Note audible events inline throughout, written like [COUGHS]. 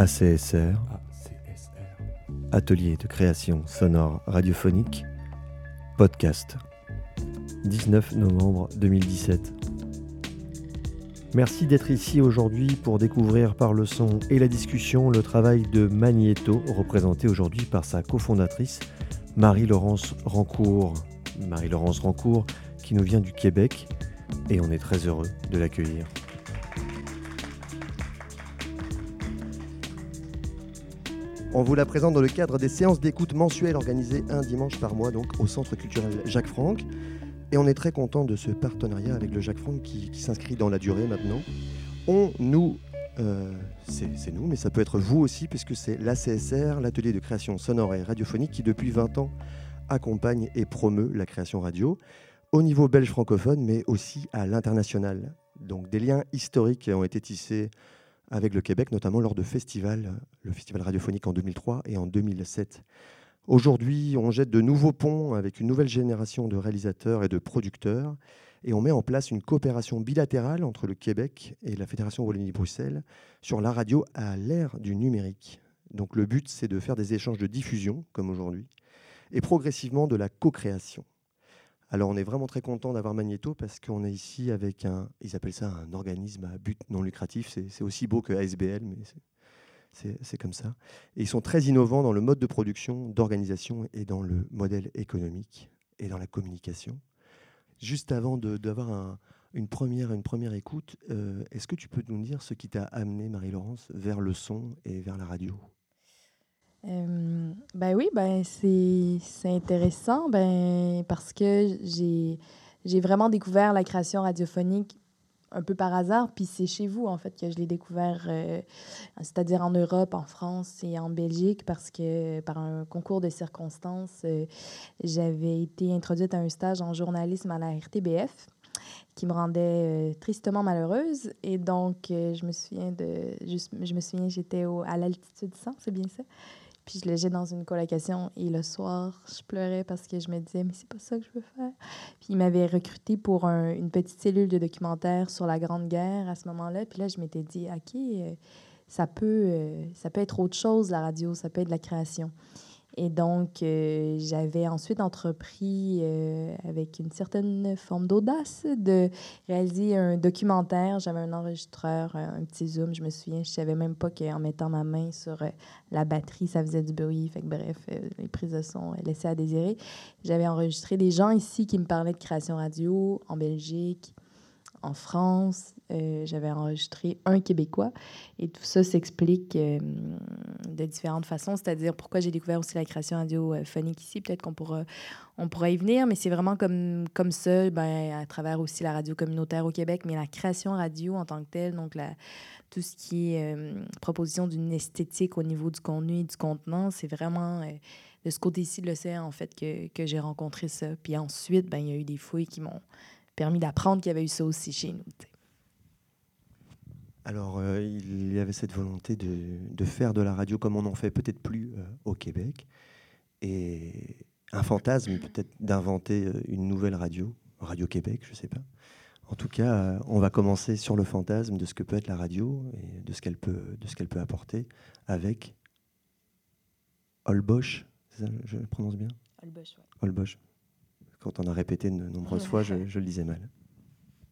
ACSR, Atelier de création sonore radiophonique, podcast, 19 novembre 2017. Merci d'être ici aujourd'hui pour découvrir par le son et la discussion le travail de Magneto, représenté aujourd'hui par sa cofondatrice Marie-Laurence Rancourt. Marie-Laurence Rancourt qui nous vient du Québec et on est très heureux de l'accueillir. On vous la présente dans le cadre des séances d'écoute mensuelles organisées un dimanche par mois donc au Centre culturel Jacques Franck. Et on est très content de ce partenariat avec le Jacques Franck qui, s'inscrit dans la durée maintenant. On nous, euh, c'est nous, mais ça peut être vous aussi, puisque c'est l'ACSR, l'atelier de création sonore et radiophonique, qui depuis 20 ans accompagne et promeut la création radio au niveau belge francophone, mais aussi à l'international. Donc des liens historiques ont été tissés avec le Québec, notamment lors de festivals, le festival radiophonique en 2003 et en 2007. Aujourd'hui, on jette de nouveaux ponts avec une nouvelle génération de réalisateurs et de producteurs, et on met en place une coopération bilatérale entre le Québec et la Fédération Wallonie-Bruxelles sur la radio à l'ère du numérique. Donc le but, c'est de faire des échanges de diffusion, comme aujourd'hui, et progressivement de la co-création. Alors on est vraiment très content d'avoir Magneto parce qu'on est ici avec un, ils appellent ça un organisme à but non lucratif, c'est aussi beau que ASBL, mais c'est comme ça. Et ils sont très innovants dans le mode de production, d'organisation et dans le modèle économique et dans la communication. Juste avant d'avoir un, une, première, une première écoute, euh, est-ce que tu peux nous dire ce qui t'a amené, Marie-Laurence, vers le son et vers la radio? Euh, ben oui, ben c'est intéressant ben, parce que j'ai vraiment découvert la création radiophonique un peu par hasard, puis c'est chez vous en fait que je l'ai découvert, euh, c'est-à-dire en Europe, en France et en Belgique, parce que par un concours de circonstances, euh, j'avais été introduite à un stage en journalisme à la RTBF qui me rendait tristement malheureuse. Et donc, je me souviens de. Je, je me souviens, j'étais à l'altitude 100, c'est bien ça? Puis je logeais dans une colocation et le soir, je pleurais parce que je me disais, mais c'est pas ça que je veux faire. Puis il m'avait recruté pour une petite cellule de documentaire sur la Grande Guerre à ce moment-là. Puis là, je m'étais dit, OK, euh, ça peut, euh, ça peut être autre chose, la radio, ça peut être de la création. Et donc, euh, j'avais ensuite entrepris, euh, avec une certaine forme d'audace, de réaliser un documentaire. J'avais un enregistreur, un petit zoom, je me souviens. Je savais même pas qu'en mettant ma main sur euh, la batterie, ça faisait du bruit. Fait que, bref, les prises de son laissaient à désirer. J'avais enregistré des gens ici qui me parlaient de création radio en Belgique, en France. Euh, j'avais enregistré un Québécois. Et tout ça s'explique euh, de différentes façons. C'est-à-dire pourquoi j'ai découvert aussi la création radiophonique ici. Peut-être qu'on pourra, on pourra y venir, mais c'est vraiment comme, comme ça, ben, à travers aussi la radio communautaire au Québec, mais la création radio en tant que telle, donc la, tout ce qui est euh, proposition d'une esthétique au niveau du contenu et du contenant, c'est vraiment de ce côté-ci de l'océan, en fait, que, que j'ai rencontré ça. Puis ensuite, ben, il y a eu des fouilles qui m'ont permis d'apprendre qu'il y avait eu ça aussi chez nous. Alors, euh, il y avait cette volonté de, faire de la radio comme on n'en fait peut-être plus euh, au Québec. Et un fantasme peut-être d'inventer euh, une nouvelle radio, Radio Québec, je ne sais pas. En tout cas, on va commencer sur le fantasme de ce que peut être la radio et de ce qu'elle peut, de ce qu'elle peut apporter avec Holbosch. Ça, je le prononce bien Holbosch, oui. Quand on a répété de nombreuses fois, je, le disais mal.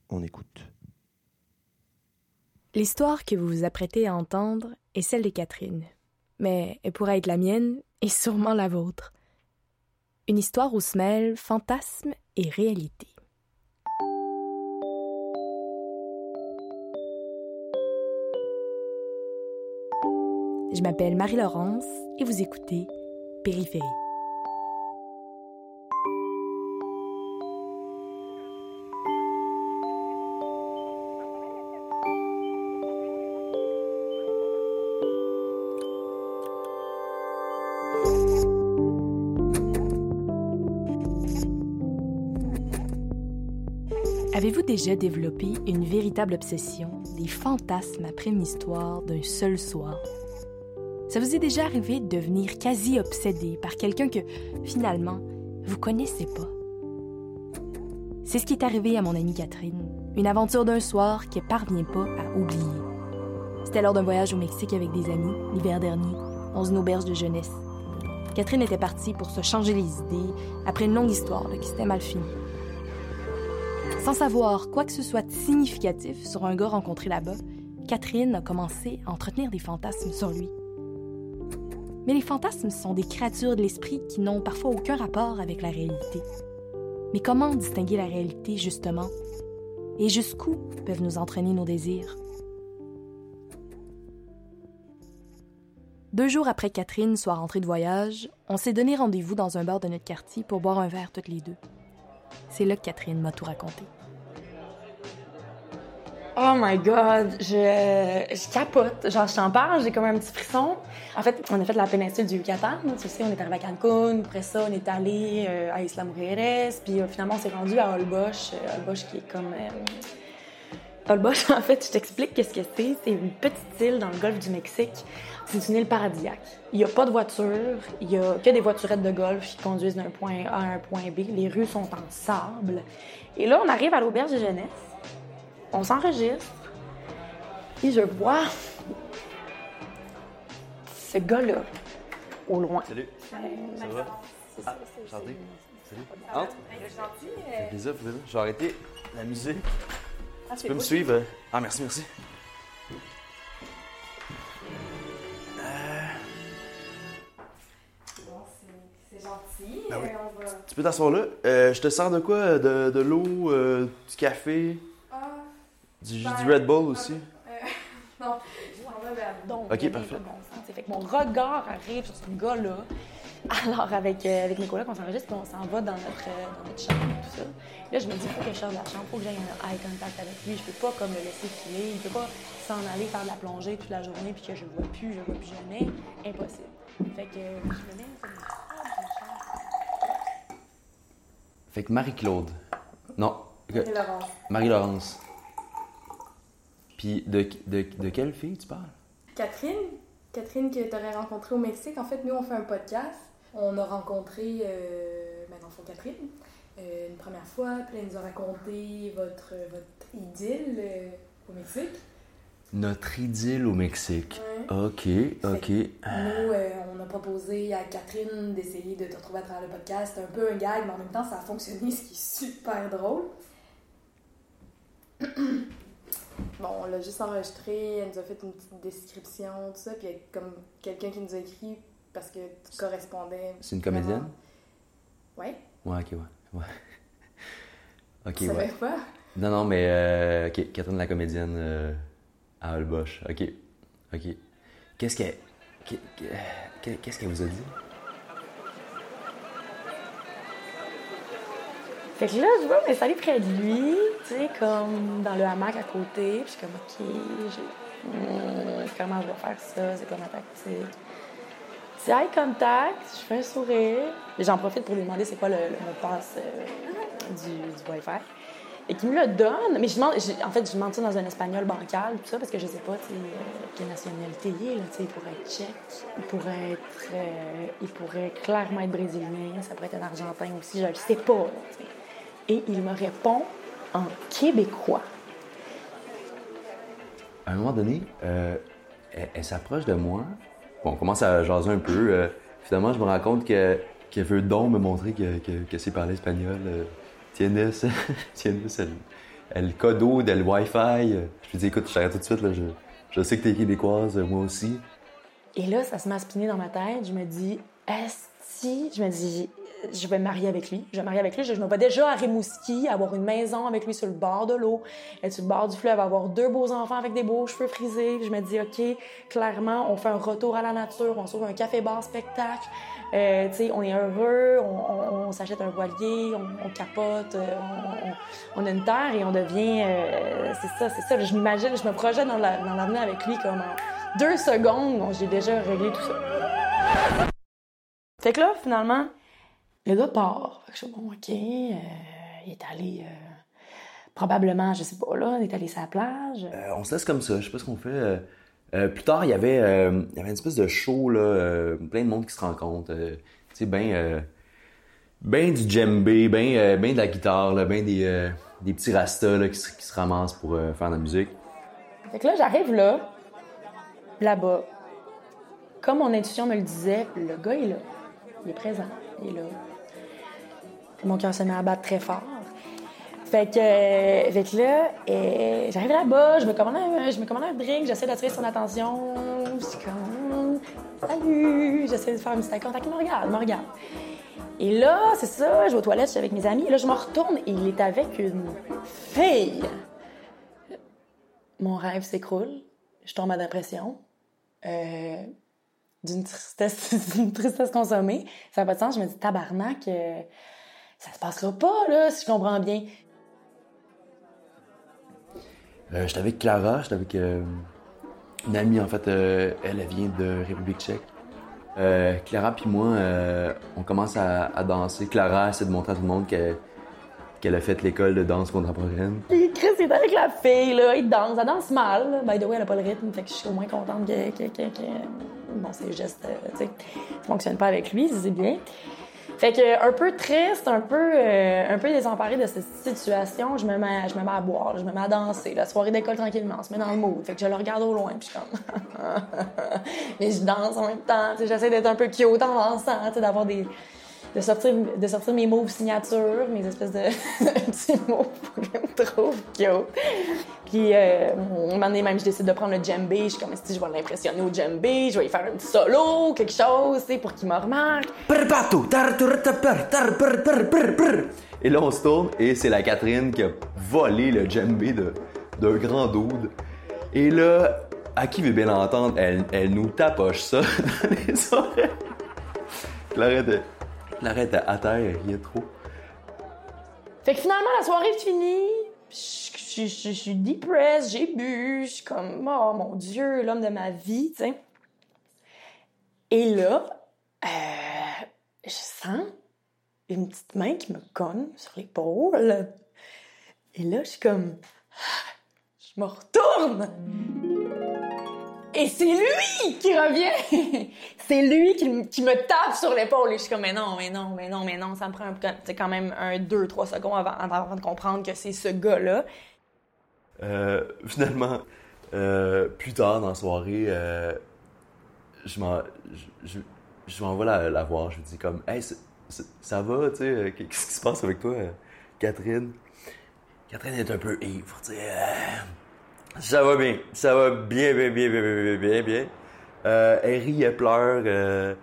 On écoute. L'histoire que vous vous apprêtez à entendre est celle de Catherine, mais elle pourrait être la mienne [LAUGHS] et sûrement la vôtre. Une histoire où se mêlent fantasme et réalité. Je m'appelle Marie-Laurence et vous écoutez Périphérie. Avez-vous déjà développé une véritable obsession, des fantasmes après une histoire d'un seul soir? Ça vous est déjà arrivé de devenir quasi obsédé par quelqu'un que, finalement, vous connaissez pas? C'est ce qui est arrivé à mon amie Catherine, une aventure d'un soir qu'elle parvient pas à oublier. C'était lors d'un voyage au Mexique avec des amis, l'hiver dernier, dans une auberge de jeunesse. Catherine était partie pour se changer les idées après une longue histoire qui s'était mal finie. Sans savoir quoi que ce soit significatif sur un gars rencontré là-bas, Catherine a commencé à entretenir des fantasmes sur lui. Mais les fantasmes sont des créatures de l'esprit qui n'ont parfois aucun rapport avec la réalité. Mais comment distinguer la réalité, justement? Et jusqu'où peuvent nous entraîner nos désirs? Deux jours après Catherine soit rentrée de voyage, on s'est donné rendez-vous dans un bar de notre quartier pour boire un verre toutes les deux. C'est là que Catherine m'a tout raconté. Oh my god, je, je capote. Genre, je t'en parle, j'ai comme un petit frisson. En fait, on a fait la péninsule du Yucatan. Tu sais, on est arrivé à Cancun. Après ça, on est allé euh, à Isla Mujeres. Puis euh, finalement, on s'est rendu à Holbox. Euh, Holbox qui est comme. Euh... Holbox, [LAUGHS] en fait, je t'explique qu'est-ce que c'est. C'est une petite île dans le golfe du Mexique. C'est une île paradisiaque. Il n'y a pas de voiture. Il y a que des voiturettes de golf qui conduisent d'un point A à un point B. Les rues sont en sable. Et là, on arrive à l'auberge de jeunesse on s'enregistre et je vois ce gars-là au loin. Salut. Ça va? Ah. Salut. Entre. Ça fait plaisir, plaisir. Je vais arrêter la musique. tu peux me suivre? Ah, merci, merci. Ben oui. on va... Tu peux t'asseoir là. Euh, je te sers de quoi? De, de l'eau, euh, du café, Ah, du, Ben, du Red Bull aussi? euh, [LAUGHS] non, Donc, parfait. bon sens. Fait que mon regard arrive sur ce gars-là. Alors, avec, euh, avec Nicolas, on s'enregistre, puis on s'en va dans notre, euh, dans notre chambre et tout ça. Là, je me dis, il faut que je sorte de la chambre, il faut que j'aille un eye contact avec lui. Je peux pas comme le laisser filer. Il ne peut pas s'en aller faire de la plongée toute la journée, puis que je le vois plus, je le vois plus jamais. Impossible. Fait que euh, je me mets sur une table d'une chambre. Fait que Marie-Claude. Non. que- C'est Laurence. Marie-Laurence. Puis de, de, de quelle fille tu parles? Catherine, Catherine que tu aurais rencontrée au Mexique. En fait, nous, on fait un podcast. On a rencontré, euh, ben, dans Catherine, euh, une première fois. Puis elle nous a raconté votre, votre idylle euh, au Mexique. Notre idylle au Mexique. Ouais. Ok, ok. Nous, euh, on a proposé à Catherine d'essayer de te retrouver à travers le podcast. C'est un peu un gag, mais en même temps, ça a fonctionné, ce qui est super drôle. [CLEARS THROAT] bon, on l'a juste enregistré, elle nous a fait une petite description, tout ça, puis il y a comme quelqu'un qui nous a écrit parce que tu correspondais. C'est une comédienne? Ouais, Ouais, ok, ouais. ouais. [LAUGHS] Ok, tu savais ouais. pas? Non, non, mais euh, ok, Catherine la comédienne euh, à Holbox. Ok, ok. Qu'est-ce qu'elle. qu'est- qu'est- Qu'est-ce qu'elle vous a dit? Fait que là, je vois m'installer près de lui, tu sais, comme dans le hamac à côté. Puis je suis comme, OK, j'ai... Hmm, comment je vais faire ça? C'est quoi ma tactique? Petit eye contact, je fais un sourire. J'en profite pour lui demander c'est quoi le, le mot passe euh, du, du Wi-Fi. Et qu'il me le donne. Mais je demande, en fait, je demande ça dans un espagnol bancal, tout ça, parce que je sais pas, euh, quelle nationalité il est, là, il pourrait être tchèque, il pourrait être, euh, il pourrait clairement être brésilien, ça pourrait être un argentin aussi, je le sais pas. Et il me répond en québécois. À un moment donné, euh, elle, s'approche de moi. Bon, on commence à jaser un peu. euh, finalement, je me rends compte que- qu'elle veut donc me montrer que, que, que c'est parler espagnol. Euh, tienes, [LAUGHS] tienes el, el codo del Wi-Fi. Je lui dis, écoute, je t'arrête tout de suite. Là, je, je sais que t'es québécoise, moi aussi. Et là, ça se à spinner dans ma tête. Je me dis, Esti, je me dis, je vais me marier avec lui. Je vais marier avec lui. Je, je me vois déjà à Rimouski, avoir une maison avec lui sur le bord de l'eau, être sur le bord du fleuve, avoir deux beaux enfants avec des beaux cheveux frisés. Je me dis, OK, clairement, on fait un retour à la nature, on sauve un café-bar spectacle. Euh, on est heureux, on, on- on s'achète un voilier, on, on capote, euh, on, on- on a une terre et on devient. euh, c'est ça, c'est ça. Je m'imagine, je me projette dans la- dans l'avenir avec lui comme en deux secondes. J'ai déjà réglé tout ça. Fait que là, finalement, le gars part. Fait que je suis bon, OK. il est allé. probablement, je sais pas, là, il est allé sur la plage. On se laisse comme ça, je sais pas ce qu'on fait. Euh, plus tard, il y avait, euh, il y avait une espèce de show, là, euh, plein de monde qui se rencontre. euh, tu sais, ben, ben du djembé, ben, ben de la guitare, là, ben des, des petits rastas là, qui, se, qui se ramassent pour faire de la musique. Fait que là, j'arrive là. là-bas, comme mon intuition me le disait, le gars est là. Il est présent. Il est là. Mon cœur se met à battre très fort. Fait que, euh, fait que là, euh, j'arrive là-bas, je me commande un, je me commande un drink, j'essaie d'attirer son attention. Je suis comme, salut, j'essaie de faire un petit contact. Il me regarde, il me regarde. Et là, c'est ça, je vais aux toilettes, je suis avec mes amis. Et là, je me retourne et il est avec une fille. Mon rêve s'écroule. Je tombe à dépression. Euh, d'une tristesse, [LAUGHS] d'une tristesse consommée. Ça n'a pas de sens. Je me dis, tabarnak, euh, ça se passera pas, là, si je comprends bien. Euh, j'étais avec Clara, j'étais avec euh, une amie, en fait, euh, elle, elle vient de République tchèque. Euh, Clara puis moi, euh, on commence à, danser. Clara essaie de montrer à tout le monde qu'elle a fait l'école de danse contemporaine. Puis Chris est avec la fille, là, il danse, elle danse mal. By the way, elle a pas le rythme, fait que je suis au moins contente que, que, que, bon, ses gestes, tu sais, ça fonctionne pas avec lui, c'est bien. Fait que un peu triste, un peu, euh, un peu désemparée de cette situation, je me mets, je me mets à boire, je me mets à danser. La soirée d'école tranquillement, on se met dans le mood. Fait que je le regarde au loin, puis comme, [LAUGHS] mais je danse en même temps. J'essaie d'être un peu cute en dansant, d'avoir des, de sortir, de sortir mes moves signature, mes espèces de [LAUGHS] petits moves que je trouve cute. Puis, euh, un moment donné, même, je décide de prendre le djembé. Je suis comme, si je vais l'impressionner au djembé, je vais lui faire un petit solo, quelque chose, tu sais, pour qu'il me remarque. Et là, on se tourne et c'est la Catherine qui a volé le djembé d'un grand dude. Et là, à qui veut bien l'entendre, elle, elle nous tapoche ça [LAUGHS] dans les oreilles. Était, Était à terre, elle riait trop. Fait que finalement, la soirée est finie. Je, je- je- suis depressed, j'ai bu. Je suis comme, oh mon Dieu, l'homme de ma vie, tu sais. Et là, euh, je sens une petite main qui me cogne sur l'épaule. Et là, je suis comme, je me retourne. Et c'est lui qui revient! [LAUGHS] c'est lui qui, me- qui me tape sur l'épaule. Et je suis comme, mais non, mais non, mais non, mais non. Ça me prend un, quand même un, deux, trois secondes avant, avant de comprendre que c'est ce gars-là. Euh, finalement, euh, plus tard dans la soirée, euh, je m'en je, vais la, la voir. Je lui dis comme, hey, ça va, tu sais, qu'est-ce qui se passe avec toi, Catherine? Catherine est un peu ivre, tu sais. Ça va bien, ça va bien, bien, bien, bien, bien, bien, bien, bien. Euh, elle rit, elle pleure, euh,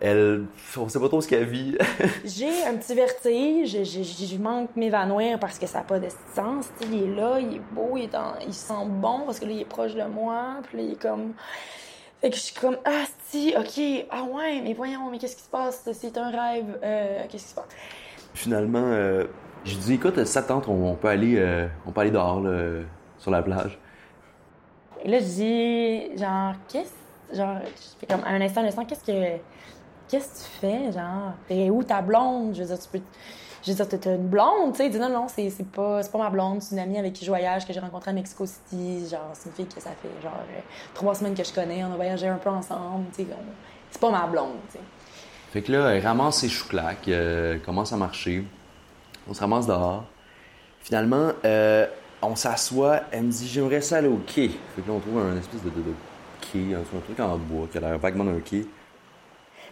elle, on sait pas trop ce qu'elle vit. [LAUGHS] J'ai un petit vertige, je, je, je manque m'évanouir parce que ça n'a pas de sens. Il est là, il est beau, il, est en- il sent bon parce que là, il est proche de moi. Puis là, il est comme. Fait que je suis comme, ah, si, ok, ah ouais, mais voyons, mais qu'est-ce qui se passe? C'est un rêve, euh, qu'est-ce qui se passe? Finalement, euh, j'ai dit, écoute, ça te tente, on, on peut aller, euh, on peut aller dehors, là, sur la plage. Et là, je dis, genre, qu'est-ce. Genre, je fais comme, un instant, un instant, qu'est-ce que. Qu'est-ce que tu fais? Genre, t'es où ta blonde? Je veux dire, tu peux. Je veux dire, t'as une blonde, tu sais. Il dit, non, non, c'est c'est pas, c'est pas ma blonde, c'est une amie avec qui je voyage, que j'ai rencontrée à Mexico City. Genre, c'est une fille que ça fait, genre, euh, trois semaines que je connais. On a voyagé un peu ensemble, tu sais. C'est pas ma blonde, tu sais. Fait que là, elle ramasse ses chouclacs, euh, commence à marcher. On se ramasse dehors. Finalement, euh, on s'assoit. Elle me dit J'aimerais ça aller au quai. Fait que là, on trouve un espèce de, de, de quai, un, un truc en bois qui a l'air vaguement d'un quai.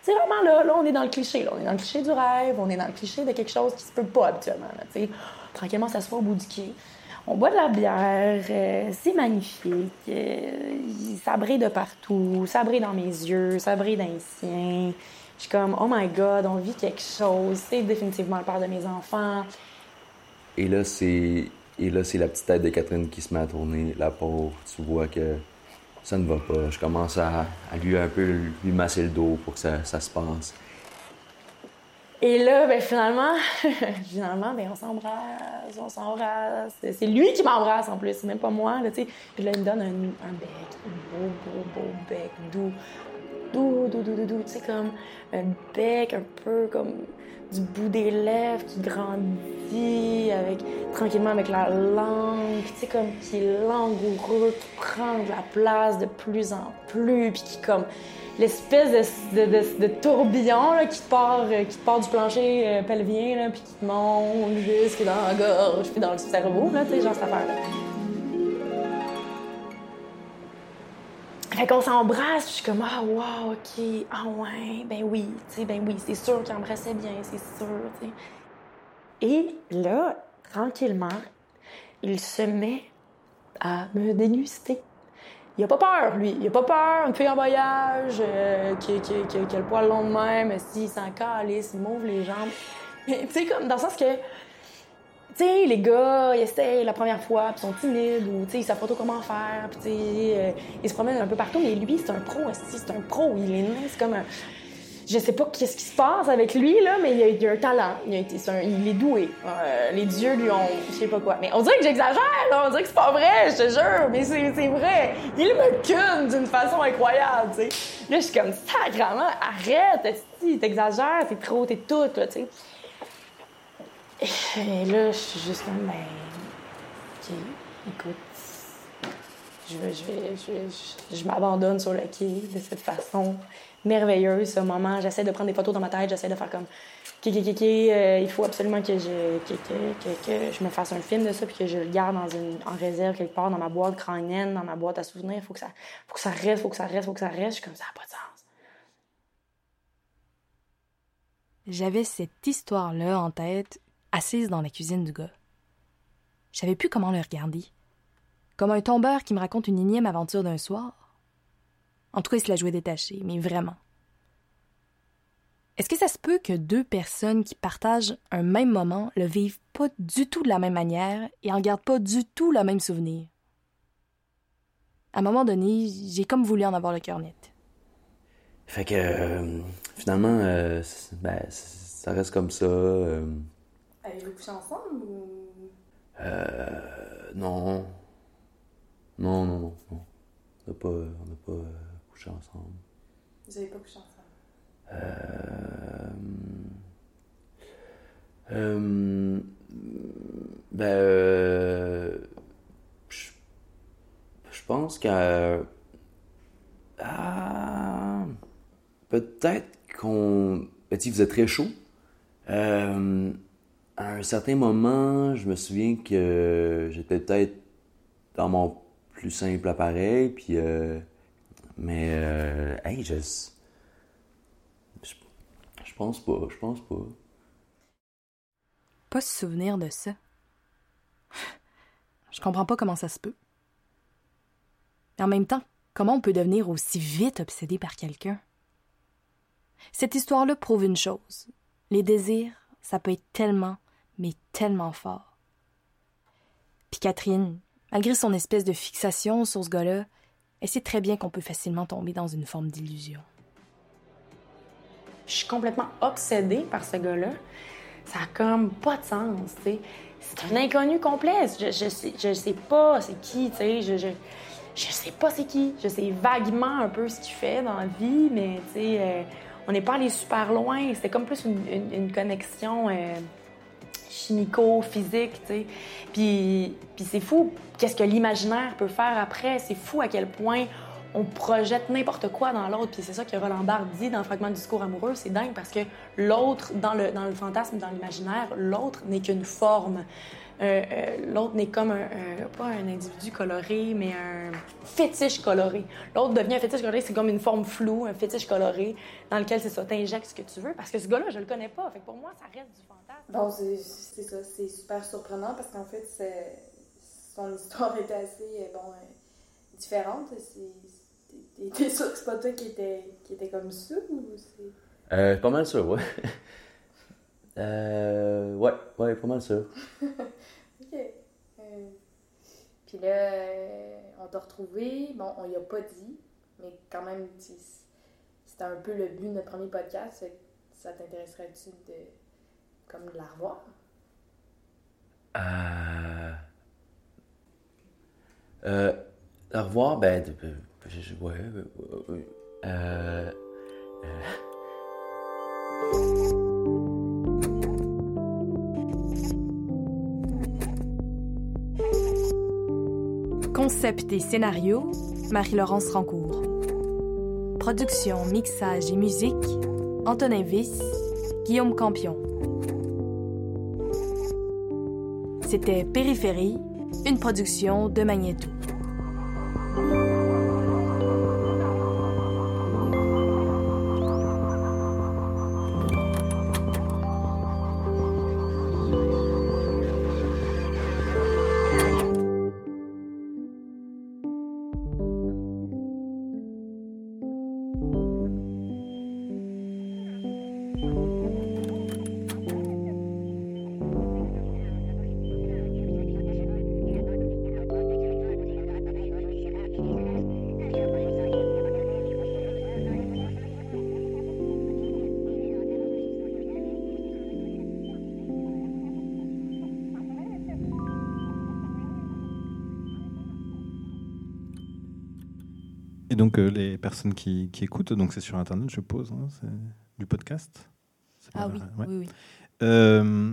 C'est vraiment là, là, on est dans le cliché. Là. On est dans le cliché du rêve, on est dans le cliché de quelque chose qui se peut pas habituellement. Là. Tranquillement, on s'assoit au bout du quai. On boit de la bière, euh, c'est magnifique. euh, ça brille de partout, ça brille dans mes yeux, ça brille dans les siens. Je suis comme, oh my god, on vit quelque chose. C'est définitivement le père de mes enfants. Et là, c'est. Et là, c'est la petite tête de Catherine qui se met à tourner. La pauvre, tu vois que ça ne va pas. Je commence à, lui un peu lui masser le dos pour que ça, ça se passe. Et là, ben finalement, [LAUGHS] finalement, ben on s'embrasse, on s'embrasse. C'est lui qui m'embrasse en plus, même pas moi, là. Puis là, il me donne un, un bec, un beau, beau, beau bec, doux, doux, doux, doux, doux, doux, tu sais, comme un bec un peu comme du bout des lèvres qui grandit avec tranquillement avec la langue, tu sais, comme qui est langoureux, qui prend de la place de plus en plus, puis qui comme l'espèce de, de, de- tourbillon là, qui, te part, euh, qui te part du plancher euh, pelvien, là, puis qui te monte jusque dans la gorge, puis dans le cerveau, là, tu sais, genre cette affaire-là. Fait qu'on s'embrasse, puis je suis comme, ah, wow, OK, ah, ouais, ben oui, tu sais, ben oui, c'est sûr qu'il embrassait bien, c'est sûr, tu sais. Et là, tranquillement, il se met à me déguster. Il a pas peur, lui. Il a pas peur. Une fille en voyage, euh, qui, qui, qui, qui, a le poil long de même, s'il s'en calisse, il m'ouvre les jambes. [LAUGHS] tu sais, comme dans le sens que tu sais, les gars, ils essayent la première fois, puis sont timides, ou tu sais, ils savent pas trop comment faire, puis tu sais, euh, ils se promènent un peu partout, mais lui, c'est un pro, c'est un pro, il est c'est comme un... Je sais pas qu'est-ce qui se passe avec lui, là, mais il a, a un talent, il, a été, un, il est doué. Euh, les dieux lui ont... je sais pas quoi. Mais on dirait que j'exagère, on dirait que c'est pas vrai, je te jure, mais c'est vrai. Il me cune d'une façon incroyable, tu sais. Là, je suis comme, sacrement, arrête, t'exagères, t'es trop, t'es toute, là, tu sais. Et là, je suis juste comme, ben, OK, écoute, je, vais, je, vais, je, je, m'abandonne sur le quai de cette façon merveilleuse, ce moment. J'essaie de prendre des photos dans ma tête, j'essaie de faire comme, OK, OK, OK, euh, il faut absolument que je, que, que, que, je me fasse un film de ça, puis que je le garde dans une, en réserve quelque part, dans ma boîte crânienne, dans ma boîte à souvenirs. Faut que ça, faut que ça reste, faut que ça reste, faut que ça reste. Je suis comme, ça n'a pas de sens. J'avais cette histoire-là en tête assise dans la cuisine du gars. Je savais plus comment le regarder. Comme un tombeur qui me raconte une énième aventure d'un soir. En tout cas, il se la jouait détaché, mais vraiment. Est-ce que ça se peut que deux personnes qui partagent un même moment le vivent pas du tout de la même manière et en gardent pas du tout le même souvenir? À un moment donné, j'ai comme voulu en avoir le cœur net. Fait que euh, finalement, euh, ben, ça reste comme ça. Euh, Avez-vous couché ensemble ou? Euh. Non. Non, non, non. non. On n'a pas, on n'a pas euh, couché ensemble. Vous n'avez pas couché ensemble? Euh. Euh. Ben. Euh, je, je pense que. Ah. Peut-être qu'on. Ben, vous êtes très chaud. Euh à un certain moment, je me souviens que j'étais peut-être dans mon plus simple appareil, puis. Euh, mais. Euh, hey, je, je. Pense pas, je pense pas. Pas se souvenir de ça. [SIGHS] Je comprends pas comment ça se peut. En même temps, comment on peut devenir aussi vite obsédé par quelqu'un? Cette histoire-là prouve une chose. Les désirs, ça peut être tellement, mais tellement fort. Puis Catherine, malgré son espèce de fixation sur ce gars-là, elle sait très bien qu'on peut facilement tomber dans une forme d'illusion. Je suis complètement obsédée par ce gars-là. Ça a comme pas de sens, tu sais. C'est un inconnu complet. Je, je, sais, je sais pas c'est qui, tu sais. Je, je, je, sais pas c'est qui. Je sais vaguement un peu ce qu'il fait dans la vie, mais tu sais, euh, on n'est pas allé super loin. C'était comme plus une, une, connexion. Euh, chimico-physique, tu sais. Puis, c'est fou, qu'est-ce que l'imaginaire peut faire après. C'est fou à quel point on projette n'importe quoi dans l'autre. Puis c'est ça que Roland Barthes dit dans le fragment du discours amoureux. C'est dingue parce que l'autre, dans le fantasme, dans l'imaginaire, l'autre n'est qu'une forme. Euh, euh, l'autre n'est comme un, pas un individu coloré, mais un fétiche coloré. L'autre devient un fétiche coloré, c'est comme une forme floue, un fétiche coloré, dans lequel c'est ça, t'injectes ce que tu veux, parce que ce gars-là, je le connais pas. Fait que pour moi, ça reste du fantasme. Bon, c'est ça, c'est super surprenant parce qu'en fait, son histoire était assez, euh, bon, différente. T'es sûr que c'est pas toi qui étais, qui était comme ça ou c'est? Euh, pas mal sûr, ouais. Euh, ouais, ouais, pas mal sûr. [LAUGHS] Puis là, euh, on t'a retrouvé. Bon, on y a pas dit, mais quand même, c'était un peu le but de notre premier podcast. Ça t'intéresserait-tu de, comme de la revoir? Euh... Euh, la revoir, ben, ouais, ouais, euh, euh... Concept et scénario, Marie-Laurence Rancourt. Production, mixage et musique, Antonin Viss, Guillaume Campion. C'était Périphérie, une production de Magneto. Donc, euh, les personnes qui, qui écoutent, donc c'est sur Internet, je pose, hein, c'est du podcast Ah oui, ouais. oui, oui. Euh,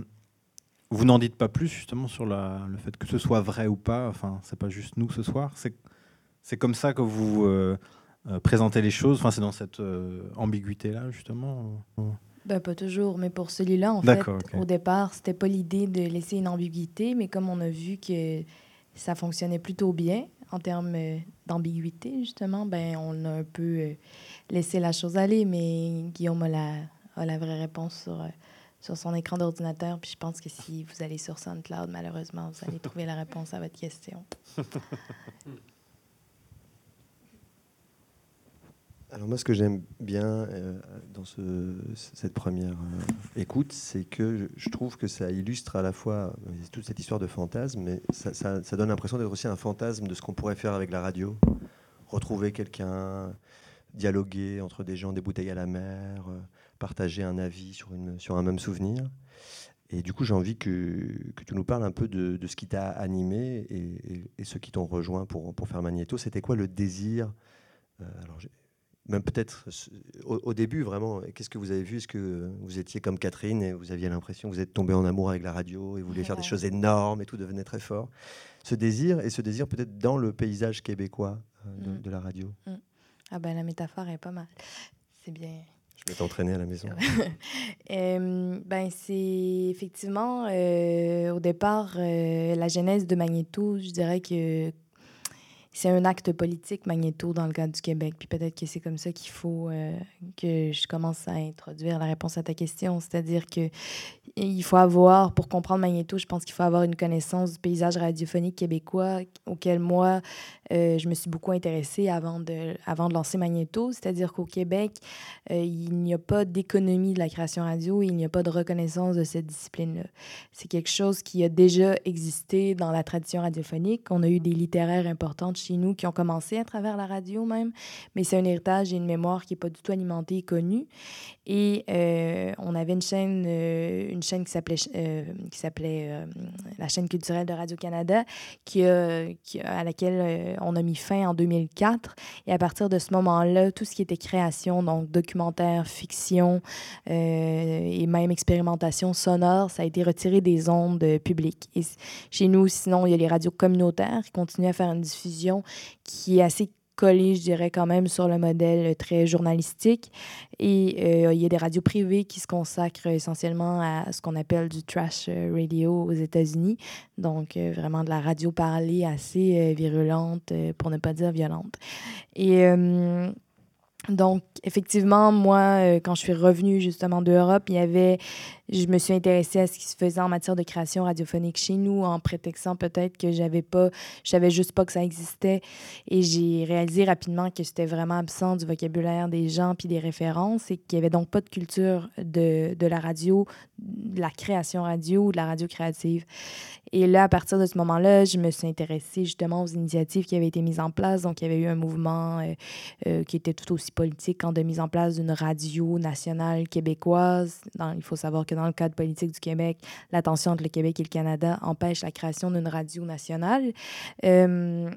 vous n'en dites pas plus justement sur la- le fait que ce soit vrai ou pas. Enfin, c'est pas juste nous ce soir. C'est c'est comme ça que vous euh, présentez les choses. Enfin, c'est dans cette euh, ambiguïté là justement. Ben, pas toujours, mais pour celui-là, en fait, D'accord, ok. au départ, c'était pas l'idée de laisser une ambiguïté, mais comme on a vu que ça fonctionnait plutôt bien en termes d'ambiguïté, justement, ben on a un peu euh, laissé la chose aller, mais Guillaume a la, a la vraie réponse sur, euh, sur son écran d'ordinateur, puis je pense que si vous allez sur SoundCloud, malheureusement, vous allez trouver la réponse à votre question. [LAUGHS] Alors moi, ce que j'aime bien euh, dans ce- cette première euh, écoute, c'est que je, trouve que ça illustre à la fois euh, toute cette histoire de fantasme, mais ça, donne l'impression d'être aussi un fantasme de ce qu'on pourrait faire avec la radio. Retrouver quelqu'un, dialoguer entre des gens, des bouteilles à la mer, partager un avis sur, un même souvenir. Et du coup, j'ai envie que, tu nous parles un peu de, ce qui t'a animé et, ceux qui t'ont rejoint pour, faire Magnéto. C'était quoi le désir même peut-être ce- au, au début, vraiment, qu'est-ce que vous avez vu? Est-ce que vous étiez comme Catherine et vous aviez l'impression que vous êtes tombé en amour avec la radio et vous vouliez faire des choses énormes et tout devenait très fort? Ce désir, et ce désir peut-être dans le paysage québécois euh, de, Mm. de la radio? Ah ben la métaphore est pas mal. C'est bien. Je vais t'entraîner à la maison. [LAUGHS] Euh, ben, c'est effectivement, euh, au départ, euh, la genèse de Magnéto, je dirais que c'est un acte politique, Magnéto, dans le cadre du Québec. Puis peut-être que c'est comme ça qu'il faut euh, que je commence à introduire la réponse à ta question. C'est-à-dire que il faut avoir, pour comprendre Magnéto, je pense qu'il faut avoir une connaissance du paysage radiophonique québécois auquel moi, euh, je me suis beaucoup intéressée avant de, avant de lancer Magnéto. C'est-à-dire qu'au Québec, euh, il n'y a pas d'économie de la création radio, il n'y a pas de reconnaissance de cette discipline-là. C'est quelque chose qui a déjà existé dans la tradition radiophonique. On a eu des littéraires importantes chez nous qui ont commencé à travers la radio même, mais c'est un héritage et une mémoire qui n'est pas du tout alimentée et connue. Et euh, on avait une chaîne, euh, une chaîne qui s'appelait euh, qui s'appelait la chaîne culturelle de Radio-Canada, qui, à laquelle on a mis fin en 2004. Et à partir de ce moment-là, tout ce qui était création, donc documentaire, fiction et même expérimentation sonore, ça a été retiré des ondes publiques. Et chez nous, sinon, il y a les radios communautaires qui continuent à faire une diffusion qui est assez collée, je dirais, quand même sur le modèle très journalistique. Et euh, il y a des radios privées qui se consacrent essentiellement à ce qu'on appelle du trash euh, radio aux États-Unis. Donc, euh, vraiment de la radio parlée assez virulente, pour ne pas dire violente. Et donc, effectivement, moi, quand je suis revenue justement d'Europe, il y avait, je me suis intéressée à ce qui se faisait en matière de création radiophonique chez nous, en prétextant peut-être que j'avais pas, je savais juste pas que ça existait. Et j'ai réalisé rapidement que c'était vraiment absent du vocabulaire des gens puis des références et qu'il y avait donc pas de culture de, de la radio, de la création radio ou de la radio créative. Et là, à partir de ce moment-là, je me suis intéressée justement aux initiatives qui avaient été mises en place. Donc, il y avait eu un mouvement euh, euh, qui était tout aussi politique en de mise en place d'une radio nationale québécoise. Dans- il faut savoir que dans le cadre politique du Québec, la tension entre le Québec et le Canada empêche la création d'une radio nationale. Euh,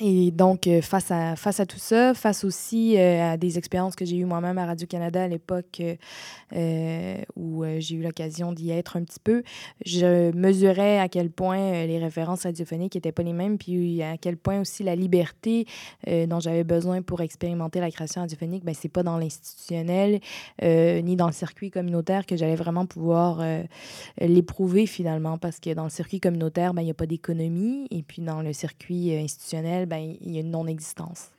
et donc, euh, face, à, face à tout ça, face aussi euh, à des expériences que j'ai eues moi-même à Radio-Canada à l'époque euh, où j'ai eu l'occasion d'y être un petit peu, je mesurais à quel point les références radiophoniques n'étaient pas les mêmes, puis à quel point aussi la liberté dont j'avais besoin pour expérimenter la création radiophonique, ben, c'est pas dans l'institutionnel ni dans le circuit communautaire que j'allais vraiment pouvoir l'éprouver finalement, parce que dans le circuit communautaire, ben, il n'y a pas d'économie, et puis dans le circuit institutionnel, ben, il y a une non-existence.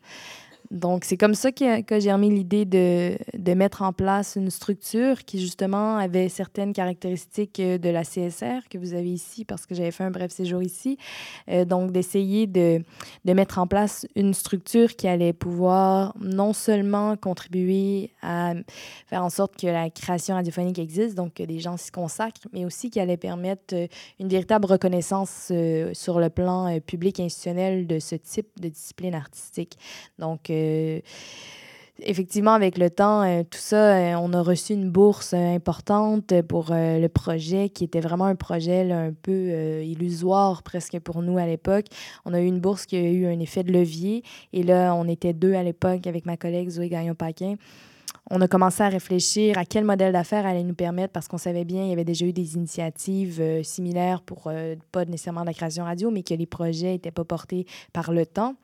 Donc, c'est comme ça que, j'ai remis l'idée de, mettre en place une structure qui, justement, avait certaines caractéristiques euh, de la CSR que vous avez ici, parce que j'avais fait un bref séjour ici. Euh, donc, d'essayer de, mettre en place une structure qui allait pouvoir non seulement contribuer à faire en sorte que la création radiophonique existe, donc que des gens s'y consacrent, mais aussi qui allait permettre euh, une véritable reconnaissance sur le plan public et institutionnel de ce type de discipline artistique. Donc, effectivement, avec le temps, euh, tout ça, euh, on a reçu une bourse euh, importante pour le projet, qui était vraiment un projet un peu illusoire presque pour nous à l'époque. On a eu une bourse qui a eu un effet de levier. Et là, on était deux à l'époque avec ma collègue Zoé Gagnon-Paquin. On a commencé à réfléchir à quel modèle d'affaires allait nous permettre, parce qu'on savait bien, il y avait déjà eu des initiatives similaires pour pas nécessairement de la création radio, mais que les projets n'étaient pas portés par le temps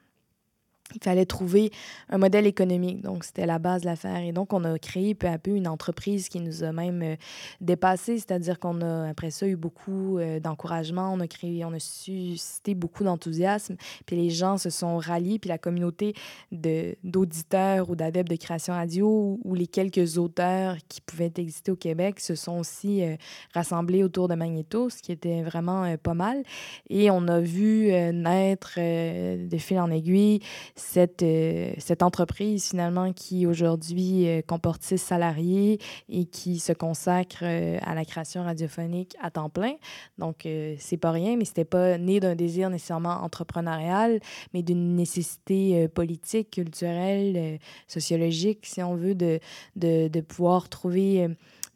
il fallait trouver un modèle économique. Donc, c'était la base de l'affaire. Et donc, on a créé peu à peu une entreprise qui nous a même euh, dépassé, c'est-à-dire qu'on a, après ça, eu beaucoup euh, d'encouragement. On a créé, on a suscité beaucoup d'enthousiasme. Puis les gens se sont ralliés. Puis la communauté d'auditeurs ou d'adeptes de création radio ou, les quelques auteurs qui pouvaient exister au Québec se sont aussi euh, rassemblés autour de Magneto, ce qui était vraiment pas mal. Et on a vu naître de fil en aiguille cette, euh, cette entreprise finalement qui aujourd'hui euh, comporte six salariés et qui se consacre euh, à la création radiophonique à temps plein. Donc, c'est pas rien, mais c'était pas né d'un désir nécessairement entrepreneurial, mais d'une nécessité politique, culturelle, sociologique, si on veut, de, de, de pouvoir trouver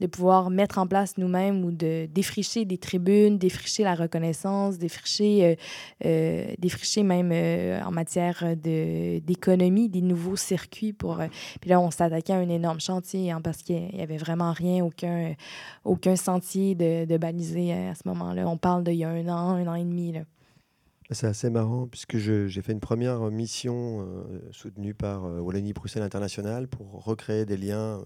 de pouvoir mettre en place nous-mêmes ou de défricher des tribunes, défricher la reconnaissance, défricher, euh, euh, défricher même euh, en matière d'économie, des nouveaux circuits pour... puis là, on s'attaquait à un énorme chantier hein, parce qu'il n'y avait vraiment rien, aucun, aucun sentier de, de balisé à ce moment-là. On parle d'il y a un an, un an et demi. Là. C'est assez marrant puisque j'ai fait une première mission soutenue par Wallonie-Bruxelles International pour recréer des liens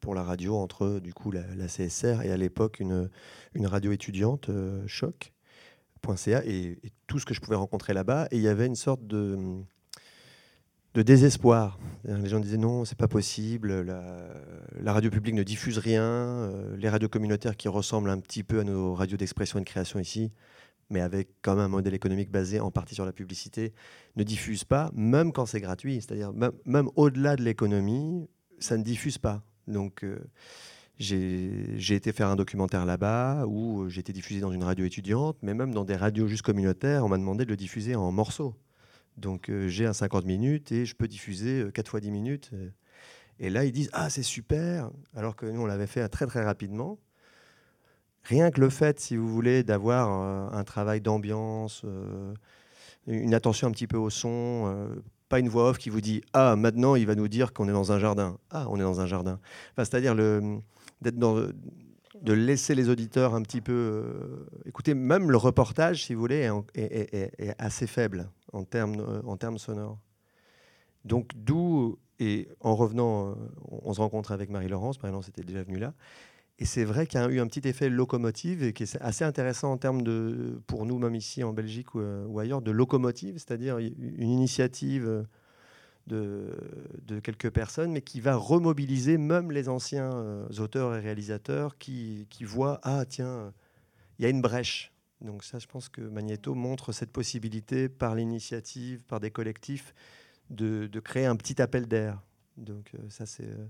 pour la radio entre du coup la, CSR et à l'époque une, une radio étudiante euh, choc.ca et, et, tout ce que je pouvais rencontrer là-bas et il y avait une sorte de de désespoir. Les gens disaient non, c'est pas possible, la, radio publique ne diffuse rien, euh, les radios communautaires qui ressemblent un petit peu à nos radios d'expression et de création ici, mais avec quand même un modèle économique basé en partie sur la publicité, ne diffusent pas, même quand c'est gratuit. C'est-à-dire même, même au-delà de l'économie, ça ne diffuse pas. Donc, euh, j'ai été faire un documentaire là-bas où j'ai été diffusé dans une radio étudiante, mais même dans des radios juste communautaires, on m'a demandé de le diffuser en morceaux. Donc, euh, j'ai un 50 minutes et je peux diffuser 4 euh, fois 10 minutes. Et là, ils disent Ah, c'est super Alors que nous, on l'avait fait très, très rapidement. Rien que le fait, si vous voulez, d'avoir un travail d'ambiance, une attention un petit peu au son, pas une voix off qui vous dit Ah, maintenant, il va nous dire qu'on est dans un jardin. Ah, on est dans un jardin. C'est-à-dire d'être dans de laisser les auditeurs un petit peu euh, écouter. Même le reportage, si vous voulez, est, assez faible en termes, euh, en termes sonores. Donc, d'où, et en revenant, euh, on se rencontre avec Marie-Laurence, Marie-Laurence était déjà venue là, et c'est vrai qu'il y a eu un petit effet locomotive et qui est assez intéressant en termes de, pour nous, même ici en Belgique ou, ailleurs, de locomotive, c'est-à-dire une initiative de, de, quelques personnes, mais qui va remobiliser même les anciens euh, auteurs et réalisateurs qui, voient Ah, tiens, il y a une brèche. Donc, ça, je pense que Magneto montre cette possibilité par l'initiative, par des collectifs, de, de créer un petit appel d'air. Donc, euh, ça, c'est euh,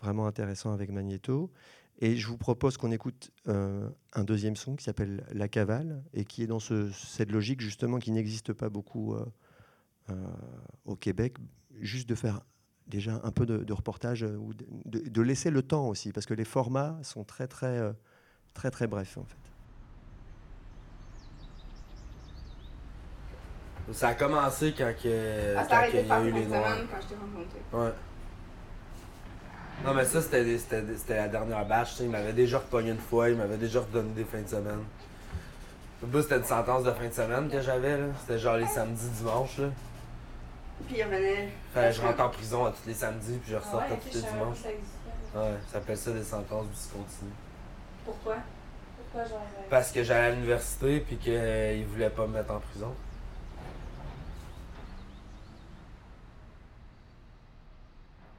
vraiment intéressant avec Magneto. Et je vous propose qu'on écoute euh, un deuxième son qui s'appelle La Cavale et qui est dans cette logique justement qui n'existe pas beaucoup euh, euh, au Québec, juste de faire déjà un peu de, reportage ou de, laisser le temps aussi parce que les formats sont très très très très brefs en fait. Ça a commencé quand, que, ah, quand il y a eu les noirs. Quand je t'ai rencontré. Ouais. Non, mais ça, c'était, la dernière bâche. Il m'avait déjà repogné une fois, il m'avait déjà redonné des fins de semaine. Le bout, c'était une sentence de fin de semaine que j'avais. Là. C'était genre les samedis, dimanches. Là. Puis il revenait. Fait, je rentre en prison à tous les samedis, puis je ressors ah tous les dimanches. Ouais, ça s'appelle ça des sentences discontinues. Pourquoi? Pourquoi genre. Euh, Parce que j'allais à l'université, puis qu'ils euh, voulaient pas me mettre en prison.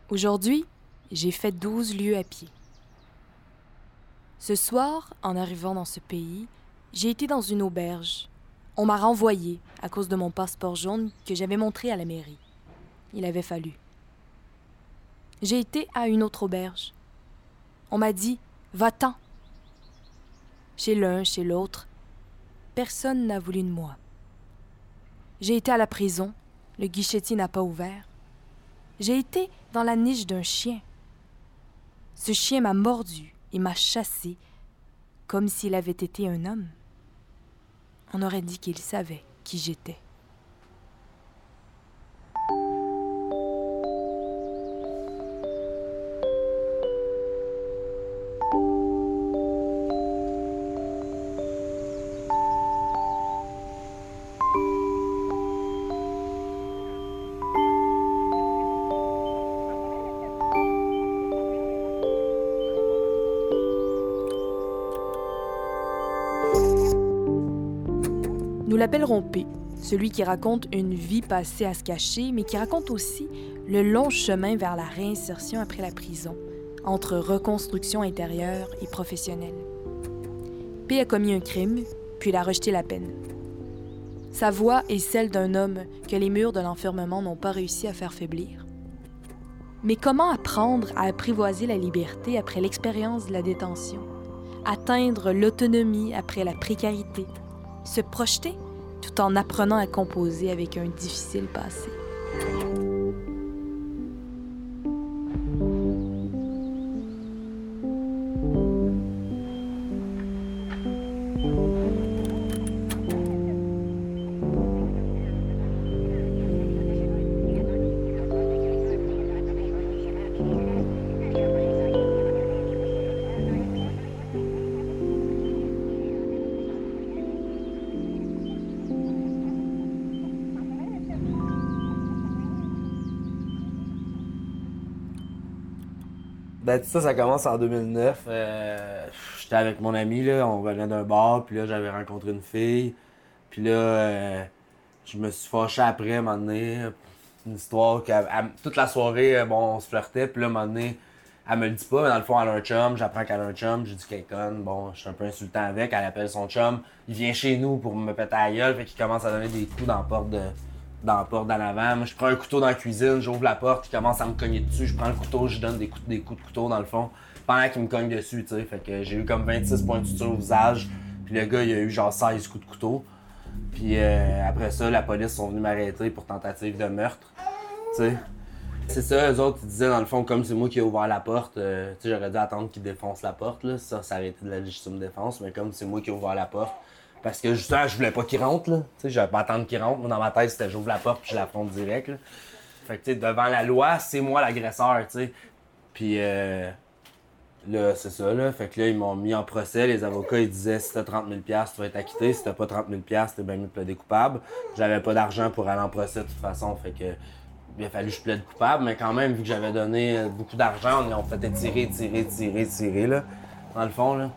Aujourd'hui, j'ai fait 12 lieues à pied. Ce soir, en arrivant dans ce pays, j'ai été dans une auberge. On m'a renvoyé à cause de mon passeport jaune que j'avais montré à la mairie. Il avait fallu. J'ai été à une autre auberge. On m'a dit Va-t'en. Chez l'un, chez l'autre, personne n'a voulu de moi. J'ai été à la prison, le guichetier n'a pas ouvert. j'ai été dans la niche d'un chien. Ce chien m'a mordu et m'a chassé comme s'il avait été un homme. On aurait dit qu'il savait qui j'étais. Nous l'appellerons P, celui qui raconte une vie passée à se cacher, mais qui raconte aussi le long chemin vers la réinsertion après la prison, entre reconstruction intérieure et professionnelle. P a commis un crime, puis il a rejeté la peine. Sa voix est celle d'un homme que les murs de l'enfermement n'ont pas réussi à faire faiblir. Mais comment apprendre à apprivoiser la liberté après l'expérience de la détention? Atteindre l'autonomie après la précarité? Se projeter? Tout en apprenant à composer avec un difficile passé. Ben, ça, ça commence en 2009. Euh, J'étais avec mon ami, là, on venait d'un bar, puis là, j'avais rencontré une fille. Puis là, euh, je me suis fâché après, un moment donné. Une histoire que toute la soirée, euh, bon, on se flirtait, puis là, un moment donné, elle me le dit pas, mais dans le fond, elle a un chum, j'apprends qu'elle a un chum, j'ai dit qu'elle conne, bon, je suis un peu insultant avec, elle appelle son chum, il vient chez nous pour me péter à la gueule, fait qu'il commence à donner des coups dans la porte de, dans la porte d'en avant. Moi, je prends un couteau dans la cuisine, j'ouvre la porte, il commence à me cogner dessus. Je prends le couteau, je donne des coups, des coups de couteau dans le fond, pendant qu'il me cogne dessus, tu sais. Fait que j'ai eu comme 26 points de suture au visage. Puis le gars, il a eu genre 16 coups de couteau. Puis euh, après ça, la police sont venus m'arrêter pour tentative de meurtre. C'est ça, eux autres, ils disaient dans le fond, comme c'est moi qui ai ouvert la porte, euh, j'aurais dû attendre qu'ils défoncent la porte, là. Ça, ça aurait été de la légitime défense, mais comme c'est moi qui ai ouvert la porte, parce que justement, je voulais pas qu'il rentre, là. Tu sais, je pas attendre qu'il rentre. Moi, dans ma tête, c'était j'ouvre la porte puis je l'affronte direct, là. Fait que, tu sais, devant la loi, c'est moi l'agresseur, tu sais. Puis, euh, là, c'est ça, là. Fait que là, ils m'ont mis en procès. Les avocats, ils disaient si t'as 30 000 tu vas être acquitté. Si t'as pas 30 000 t'es bien mieux de plaider coupable. J'avais pas d'argent pour aller en procès de toute façon. Fait que, il a fallu que je plaide coupable. Mais quand même, vu que j'avais donné beaucoup d'argent, on, on fait tirer, tirer, tirer, tirer, là. Dans le fond, là.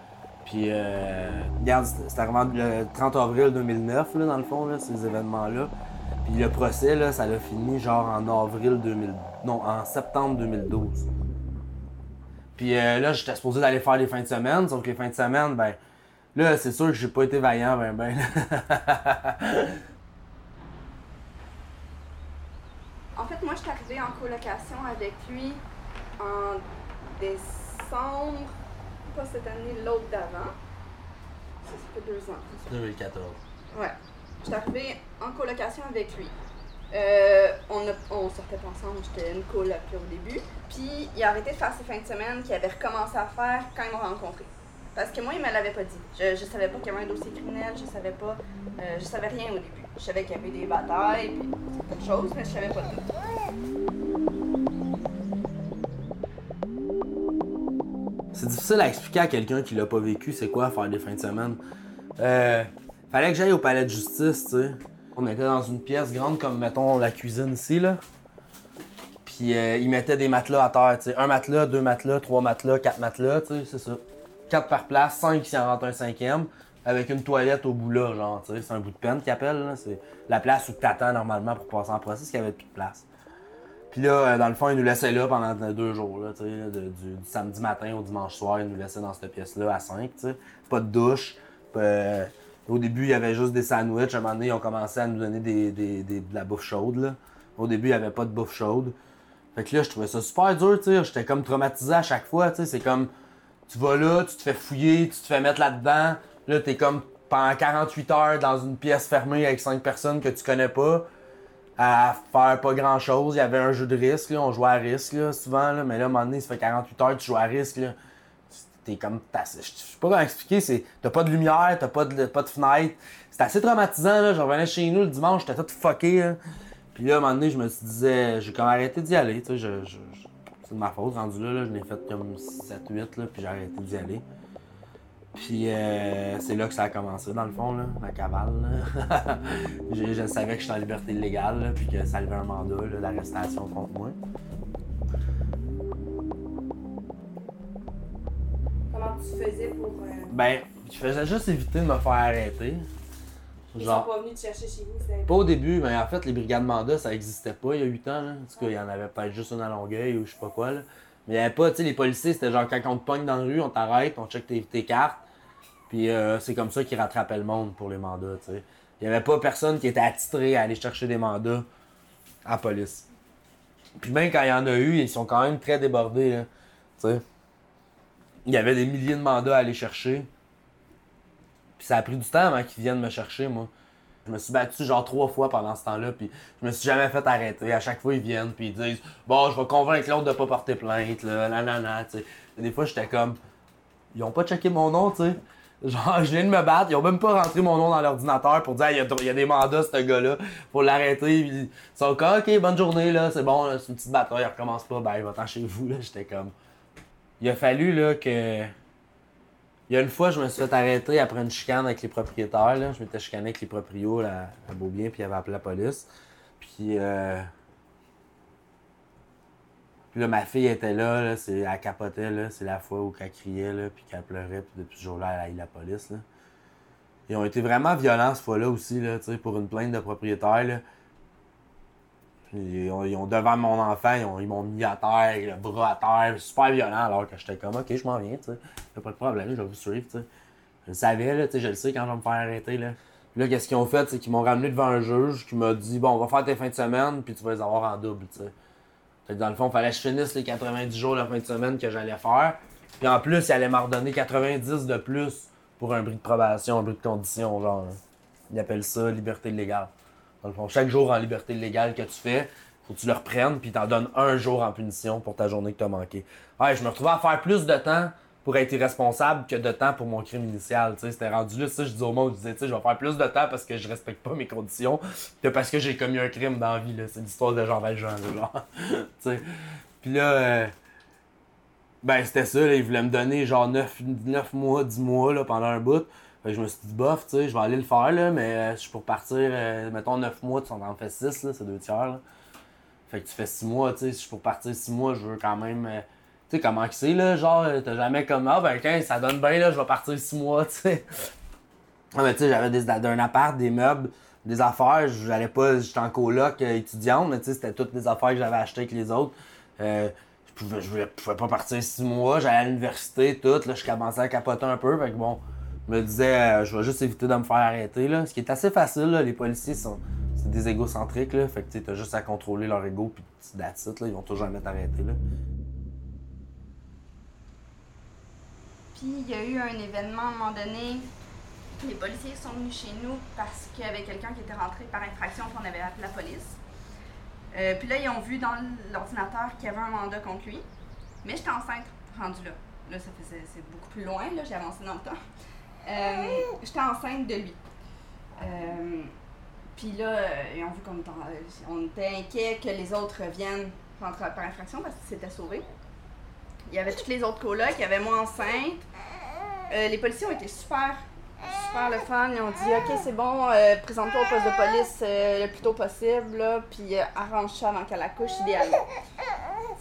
Puis, euh, regarde, c'était arrivé le 30 avril 2009, là, dans le fond, là, ces événements-là. Puis le procès, là, ça l'a fini genre en avril 2000... Non, en septembre 2012. Puis euh, là, j'étais supposé d'aller faire les fins de semaine, sauf que les fins de semaine, ben, là, c'est sûr que j'ai pas été vaillant, ben, ben. en fait, moi, je suis arrivée en colocation avec lui en décembre pas cette année, l'autre d'avant. Ça, fait deux ans. 2014. Ouais. Je suis arrivée en colocation avec lui. Euh, on, on sortait pas ensemble, j'étais une coloc au début. Puis il a arrêté de faire ses fins de semaine qu'il avait recommencé à faire quand il m'a rencontré. Parce que moi, il me l'avait pas dit. Je, je savais pas qu'il y avait un dossier criminel, je savais pas. Euh, je savais rien au début. Je savais qu'il y avait des batailles, puis quelque chose, mais je savais pas tout. C'est difficile à expliquer à quelqu'un qui l'a pas vécu, c'est quoi faire des fins de semaine. Euh, fallait que j'aille au palais de justice, tu sais. On était dans une pièce grande comme, mettons, la cuisine ici, là. Puis euh, ils mettaient des matelas à terre, tu sais. Un matelas, deux matelas, trois matelas, quatre matelas, tu sais, c'est ça. Quatre par place, cinq si en rentre un cinquième, avec une toilette au bout là, genre, tu sais. C'est un bout de peine qu'ils appellent, là. C'est la place où t'attends normalement pour passer en procès, parce qu'il y avait plus de place. Puis là, euh, dans le fond, ils nous laissaient là pendant deux jours, là, du, samedi matin au dimanche soir, ils nous laissaient dans cette pièce-là à 5, sais. Pas de douche. Euh, au début, il y avait juste des sandwichs. À un moment donné, ils ont commencé à nous donner des, des, des, de la bouffe chaude, là. Au début, il n'y avait pas de bouffe chaude. Fait que là, je trouvais ça super dur. J'étais comme traumatisé à chaque fois. C'est comme, tu vas là, tu te fais fouiller, tu te fais mettre là-dedans. Là, t'es comme pendant 48 heures dans une pièce fermée avec 5 personnes que tu connais pas à faire pas grand chose. Il y avait un jeu de risque, on jouait à risque souvent, là, mais là, à un moment donné, ça fait 48 heures que tu joues à risque. Là. T'es comme. Je sais pas comment expliquer, c'est. T'as pas de lumière, t'as pas de, pas de fenêtre. C'était assez traumatisant, là. Je revenais chez nous le dimanche, j'étais tout fucké, Puis là, à un moment donné, je me suis disais, j'ai comme arrêté d'y aller, c'est de ma faute, rendu là, là je l'ai fait comme 7-8, puis j'ai arrêté d'y aller. Puis euh, c'est là que ça a commencé, dans le fond, là, la cavale. [LAUGHS] je, savais que j'étais en liberté illégale, puis que ça levait un mandat d'arrestation contre moi. Comment tu faisais pour. Euh... Ben, je faisais juste éviter de me faire arrêter. Ils sont pas venus te chercher chez vous, Pas au début, mais en fait, les brigades mandat, ça existait pas il y a 8 ans. Là. En tout cas, il y en avait peut-être juste une à Longueuil ou je sais pas quoi. Là. Mais il y avait pas, tu sais, les policiers, c'était genre quand on te pogne dans la rue, on t'arrête, on check tes, tes cartes. Puis euh, c'est comme ça qu'ils rattrapaient le monde pour les mandats, tu sais. Il n'y avait pas personne qui était attitré à aller chercher des mandats à la police. Puis même quand il y en a eu, ils sont quand même très débordés, là. Tu sais. Il y avait des milliers de mandats à aller chercher. Puis ça a pris du temps avant qu'ils viennent me chercher, moi. Je me suis battu genre trois fois pendant ce temps-là, puis je me suis jamais fait arrêter. À chaque fois, ils viennent, puis ils disent Bon, je vais convaincre l'autre de pas porter plainte, là, nanana, tu sais. Des fois, j'étais comme Ils ont pas checké mon nom, tu sais. Genre, [LAUGHS] je viens de me battre, ils ont même pas rentré mon nom dans l'ordinateur pour dire, il y, a des mandats, ce gars-là, pour l'arrêter. Ils sont comme, ok, bonne journée, là, c'est bon, c'est une petite bataille, il recommence pas, ben, va-t'en chez vous, là. J'étais comme. Il a fallu, là, que. Il y a une fois, je me suis fait arrêter après une chicane avec les propriétaires, là. Je m'étais chicané avec les proprios, là, à Beaubien, puis il avait appelé la police. Puis, euh, puis là, ma fille était là, c'est, elle capotait, c'est la fois où elle criait, puis qu'elle pleurait, puis depuis ce jour-là, elle a eu la police. Ils ont été vraiment violents cette fois-là aussi, pour une plainte de propriétaire. Ils ont, devant mon enfant, ils, ont, ils m'ont mis à terre, le bras à terre, super violent, alors que j'étais comme, ok, je m'en viens, tu sais, pas de problème, je vais vous suivre. Je le savais, je le sais quand je vais me faire arrêter, là. Là, qu'est-ce qu'ils ont fait, c'est qu'ils m'ont ramené devant un juge qui m'a dit, bon, on va faire tes fins de semaine, puis tu vas les avoir en double, dans le fond, il fallait que je finisse les 90 jours la fin de semaine que j'allais faire. Puis en plus, il allait m'ordonner 90 de plus pour un bris de probation, un bris de condition, genre. Ils appellent ça liberté légale. Dans le fond, chaque jour en liberté légale que tu fais, faut que tu le reprennes, puis t'en donnes un jour en punition pour ta journée que tu as manqué. Ouais, je me retrouvais à faire plus de temps pour être irresponsable que de temps pour mon crime initial. C'était rendu là, ça, je dis au monde, je disais, je vais faire plus de temps parce que je respecte pas mes conditions que parce que j'ai commis un crime dans la vie. C'est l'histoire de Jean Valjean, genre. [LAUGHS] Puis là, euh, ben c'était ça, là, il voulait me donner genre 9, 9 mois, 10 mois là, pendant un bout. je me suis dit, bof, je vais aller le faire, là, mais euh, je suis pour partir, euh, mettons 9 mois, tu en fais 6, là, c'est deux tiers. Fait que tu fais 6 mois, tu sais, si je suis pour partir 6 mois, je veux quand même tu sais, comment c'est, là, genre, euh, t'as jamais comme, ah, ben, quand ça donne bien, là, je vais partir six mois, tu sais. Ah, mais tu sais, j'avais des, un appart, des meubles, des affaires, j'allais pas, j'étais en coloc euh, étudiante, mais tu sais, c'était toutes des affaires que j'avais achetées avec les autres. Euh, je pouvais, je pouvais pas partir six mois, j'allais à l'université, tout, là, je commençais à capoter un peu, fait que bon, je me disais, je vais juste éviter de me faire arrêter, là. Ce qui est assez facile, là, les policiers sont, c'est des égocentriques, là, fait que tu t'as juste à contrôler leur ego, puis là, ils vont toujours jamais t'arrêter, là. Puis il y a eu un événement à un moment donné. Les policiers sont venus chez nous parce qu'il y avait quelqu'un qui était rentré par infraction qu'on avait appelé la police. Euh, puis là, ils ont vu dans l'ordinateur qu'il y avait un mandat contre lui. Mais j'étais enceinte rendu là. Là, ça faisait, c'est beaucoup plus loin, là, j'ai avancé dans le temps. Euh, j'étais enceinte de lui. Euh, puis là, ils ont vu qu'on on était inquiets que les autres reviennent par infraction parce qu'ils s'étaient sauvés. Il y avait toutes les autres colocs, il y avait moi enceinte. Euh, les policiers ont été super, super le fun. Ils ont dit Ok, c'est bon, euh, présente-toi au poste de police euh, le plus tôt possible, là, puis arrange ça avant qu'elle accouche, idéalement.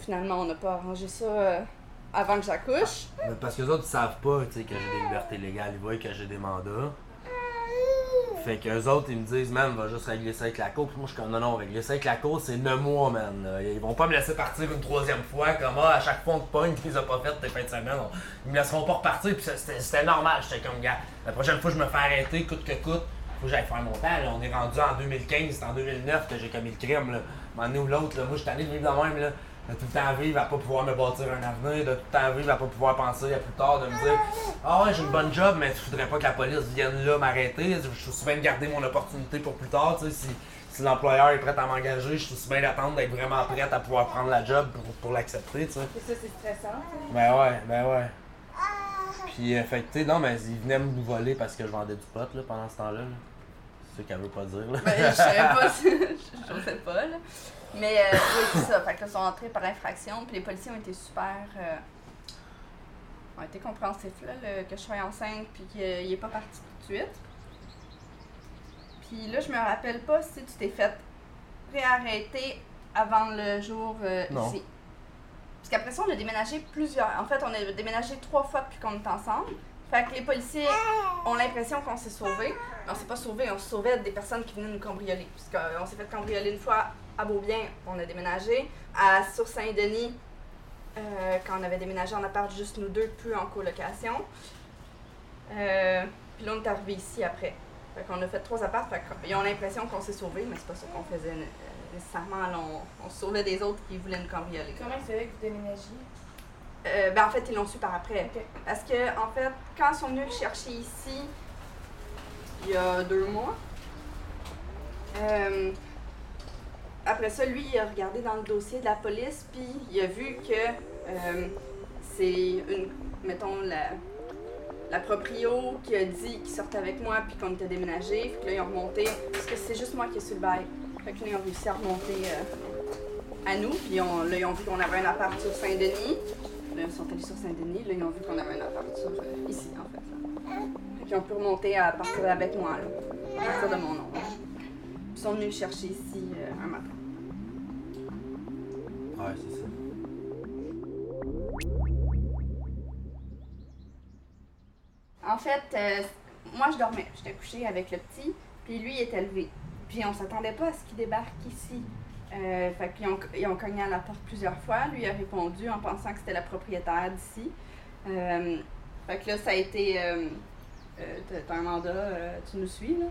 Finalement, on n'a pas arrangé ça avant que j'accouche. Parce que les autres, ils savent pas que j'ai des libertés légales. Ils voient que j'ai des mandats. Fait qu'eux autres, ils me disent, man, va juste régler ça avec la cour. Puis moi, je suis comme, non, non, régler ça avec la cour, c'est 9 mois, man. Ils vont pas me laisser partir une troisième fois, comme, ah, à chaque fois, on te pogne, qu'ils les a pas faites tes fins de semaine. Ils me laisseront pas repartir, puis c'était normal. J'étais comme, gars, la prochaine fois, je me fais arrêter, coûte que coûte. Faut que j'aille faire mon temps. On est rendu en 2015, c'est en 2009 que j'ai commis le crime. Là. Un ou l'autre, moi, je suis allé de vivre de même. Là de tout le temps vivre à pas pouvoir me bâtir un avenir, de tout le temps vivre à pas pouvoir penser à plus tard, de me dire Ah ouais, j'ai une bonne job, mais je voudrais pas que la police vienne là m'arrêter. Je suis souvent de garder mon opportunité pour plus tard, tu sais, si, si l'employeur est prêt à m'engager, je suis bien d'attendre d'être vraiment prête à pouvoir prendre la job pour, pour l'accepter, tu sais. Et ça, c'est stressant. Ben ouais, ben ouais. Puis, euh, fait tu sais, non, mais il venait me voler parce que je vendais du pot, là, pendant ce temps-là. là. C'est ce qu'elle veut pas dire, là. Ben, je savais pas, [LAUGHS] [LAUGHS] je sais pas, là. Mais euh, oui, c'est ça. Fait que là, ils sont entrés par infraction, puis les policiers ont été super. Euh, ont été compréhensifs, là, le- que je sois enceinte, puis qu'il est pas parti tout de suite. Puis là, je me rappelle pas si tu t'es fait réarrêter avant le jour euh, Non. ici. Parce qu'après ça, on a déménagé plusieurs. En fait, on a déménagé trois fois depuis qu'on est ensemble. Fait que les policiers ont l'impression qu'on s'est sauvés. Mais on s'est pas sauvés, on se sauvait des personnes qui venaient nous cambrioler. Parce qu'on s'est fait cambrioler une fois à Beaubien, on a déménagé. À sur Saint-Denis, euh, quand on avait déménagé en appart juste nous deux, plus en colocation. Euh, puis là, on est arrivé ici après. Fait qu'on a fait trois apparts. Fait qu'ils ont l'impression qu'on s'est sauvés, mais c'est pas ça qu'on faisait euh, nécessairement. Là, on, on se sauvait des autres qui voulaient nous cambrioler. Comment il savait que vous déménagiez? Euh, ben en fait, ils l'ont su par après. Parce que, en fait, quand ils sont venus le chercher ici, il y a deux mois, après ça, lui, il a regardé dans le dossier de la police, puis il a vu que euh, c'est une, mettons, la, la proprio qui a dit qu'il sortait avec moi, puis qu'on était déménagé. Fait que là, ils ont remonté, parce que c'est juste moi qui ai su le bail. Fait que là, ils ont réussi à remonter euh, à nous, puis là, ils ont vu qu'on avait un appart sur Saint-Denis. Là, ils sont allés sur Saint-Denis, là, ils ont vu qu'on avait un appart sur, euh, ici, en fait. Fait qu'ils ont pu remonter à partir avec moi, là, à partir de mon nom. là. Ils sont venus me chercher ici euh, un matin. Ouais, c'est ça. En fait, euh, moi, je dormais. J'étais couchée avec le petit, puis lui, il était levé. Puis on s'attendait pas à ce qu'il débarque ici. Euh, fait qu'ils ont, ils ont cogné à la porte plusieurs fois. Lui a répondu en pensant que c'était la propriétaire d'ici. Euh, fait que là, ça a été... Euh, t'as- un mandat, tu nous suis, là.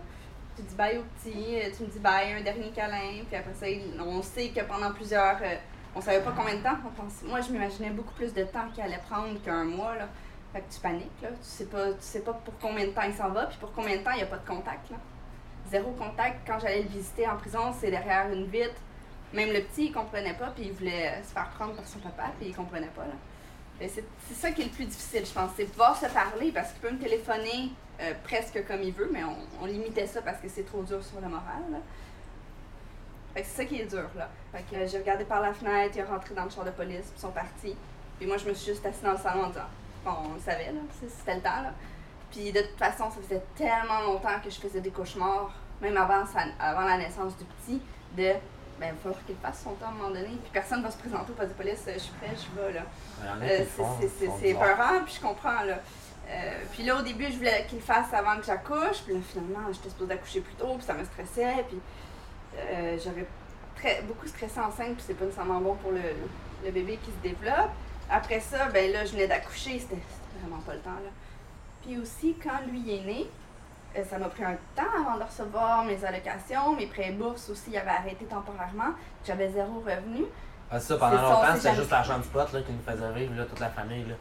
Tu dis bye au petit, euh, tu me dis bye, un dernier câlin. Puis après ça, on sait que pendant plusieurs... euh, on savait pas combien de temps. Moi, je m'imaginais beaucoup plus de temps qu'il allait prendre qu'un mois, là. Fait que tu paniques, là. Tu sais pas, tu sais pas pour combien de temps il s'en va, puis pour combien de temps il n'y a pas de contact, là. Zéro contact. Quand j'allais le visiter en prison, c'est derrière une vitre. Même le petit, il comprenait pas, puis il voulait se faire prendre par son papa, puis il comprenait pas, là. C'est ça qui est le plus difficile, je pense. C'est pouvoir se parler, parce qu'il peut me téléphoner euh, presque comme il veut, mais on, on limitait ça parce que c'est trop dur sur le moral, là. Fait que c'est ça qui est dur, là. Fait que euh, j'ai regardé par la fenêtre, il est rentré dans le char de police, puis ils sont partis. Puis moi, je me suis juste assise dans le salon en disant, bon, on le savait, là, c'était le temps, là. Puis de toute façon, ça faisait tellement longtemps que je faisais des cauchemars, même avant, sa- avant la naissance du petit, de, ben, il va falloir qu'il fasse son temps à un moment donné. Puis personne va se présenter au poste de police, euh, je suis prêt, je vais, là. Il y en a Euh, qui le c'est- peurant, puis je comprends, là. Euh, puis là, au début, je voulais qu'il le fasse avant que j'accouche, puis là, finalement, j'étais supposée accoucher plus tôt, puis ça me stressait, puis euh, j'avais très, beaucoup stressé enceinte, puis c'est pas nécessairement bon pour le, le bébé qui se développe. Après ça, ben là, je venais d'accoucher, c'était c'était vraiment pas le temps, là. Puis aussi, quand lui est né, euh, ça m'a pris un temps avant de recevoir mes allocations, mes prêts bourses aussi, il avait arrêté temporairement, j'avais zéro revenu. Ah, ça, pendant longtemps, c'était juste l'argent du pot là, qui nous faisait vivre, là, toute la famille. Là.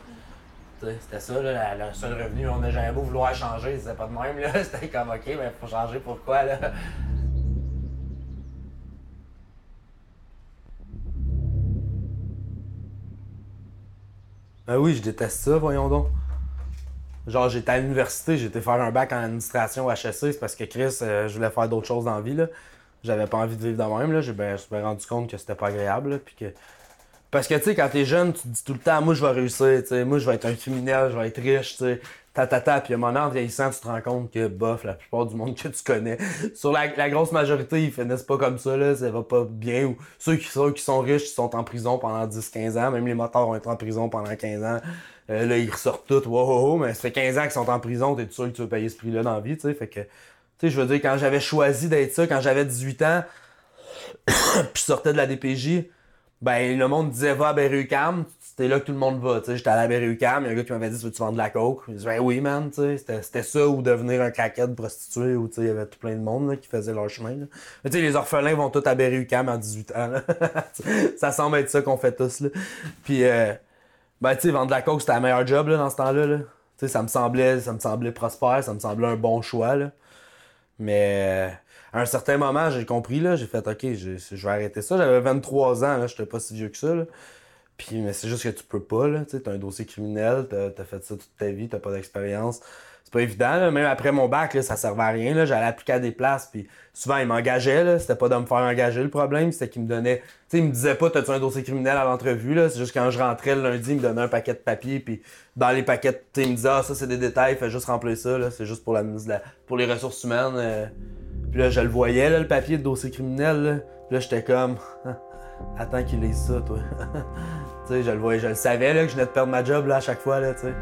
C'était ça, le seul revenu. On n'a jamais beau vouloir changer, c'était pas de même. [LAUGHS] C'était comme, OK, mais faut changer pourquoi? Là? Ben oui, je déteste ça, voyons donc. Genre, j'étais à l'université, été faire un bac en administration HSC, c'est parce que Chris, euh, je voulais faire d'autres choses dans la vie, là. J'avais pas envie de vivre de même, là. Ben, je me suis rendu compte que c'était pas agréable, puis que... Parce que, tu sais, quand t'es jeune, tu te dis tout le temps, moi, je vais réussir, tu sais, moi, je vais être un criminel, je vais être riche, tu sais, ta, ta, ta. Puis à un moment, en vieillissant, tu te rends compte que, bof, la plupart du monde que tu connais, [LAUGHS] sur la, grosse majorité, ils finissent pas comme ça, là, ça va pas bien. Ou ceux qui sont, qui sont riches, ils sont en prison pendant 10-15 ans, même les motards vont être en prison pendant 15 ans. Euh, là, ils ressortent tous, wow, wow, mais ça fait 15 ans qu'ils sont en prison, t'es sûr que tu veux payer ce prix-là dans la vie, tu sais, fait que... Tu sais, je veux dire, quand j'avais choisi d'être ça, quand j'avais 18 ans, [COUGHS] puis je sortais de la DPJ, ben le monde disait va à Berry-UQAM, c'était là que tout le monde va, j'étais à Berry-UQAM, il y a un gars qui m'avait dit veux-tu vendre de la coke? Je dis ben oui man, c'était, ça ou devenir un craquette prostitué sais, il y avait tout plein de monde là, qui faisait leur chemin. là. Mais les orphelins vont tous à Berry-UQAM à 18 ans, là. [LAUGHS] ça semble être ça qu'on fait tous là. Puis euh, ben tu sais, vendre de la coke c'était un meilleur job là, dans ce temps-là. Là. Ça me semblait, ça me semblait prospère, ça me semblait un bon choix là. Mais euh, à un certain moment, j'ai compris, là, j'ai fait, OK, je, vais arrêter ça. J'avais 23 ans, là, j'étais pas si vieux que ça. Puis, mais c'est juste que tu peux pas, là. Tu as un dossier criminel, t'as as fait ça toute ta vie, t'as pas d'expérience c'est pas évident. Même après mon bac, là, ça servait à rien. J'allais appliquer à des places, puis souvent, ils m'engageaient. C'était pas de me faire engager le problème, c'était qu'ils me donnaient. Tu sais, ils me disaient pas, t'as-tu un dossier criminel à l'entrevue? C'est juste quand je rentrais le lundi, ils me donnaient un paquet de papier, puis dans les paquets, ils me disaient, ah, ça, c'est des détails, fais juste remplir ça. C'est juste pour, la, pour les ressources humaines. Euh. Puis là, je le voyais, là, le papier de dossier criminel. Là, là j'étais comme, [LAUGHS] attends qu'il lise ça, toi. [LAUGHS] tu sais, je le voyais, je le savais là, que je venais de perdre ma job là, à chaque fois. Là, tu sais.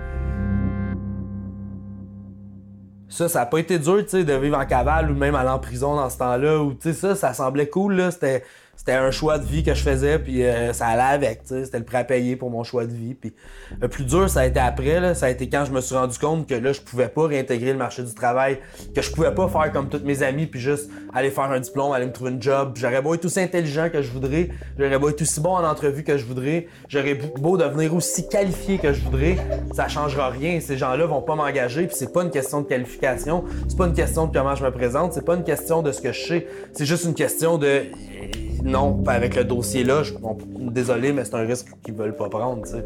Ça, ça n'a pas été dur, tu sais, de vivre en cavale ou même aller en prison dans ce temps-là. Ou, tu sais, ça, ça semblait cool, là. C'était c'était un choix de vie que je faisais, puis euh, ça allait avec, c'était le prêt à payer pour mon choix de vie. Puis le plus dur, ça a été après, là, ça a été quand je me suis rendu compte que là, je pouvais pas réintégrer le marché du travail, que je pouvais pas faire comme tous mes amis, puis juste aller faire un diplôme, aller me trouver une job. J'aurais beau être aussi intelligent que je voudrais, j'aurais beau être aussi bon en entrevue que je voudrais, j'aurais beau devenir aussi qualifié que je voudrais, ça changera rien. Ces gens-là vont pas m'engager, puis c'est pas une question de qualification, c'est pas une question de comment je me présente, c'est pas une question de ce que je sais, c'est juste une question de non, avec le dossier-là, je, désolé, mais c'est un risque qu'ils veulent pas prendre. Tu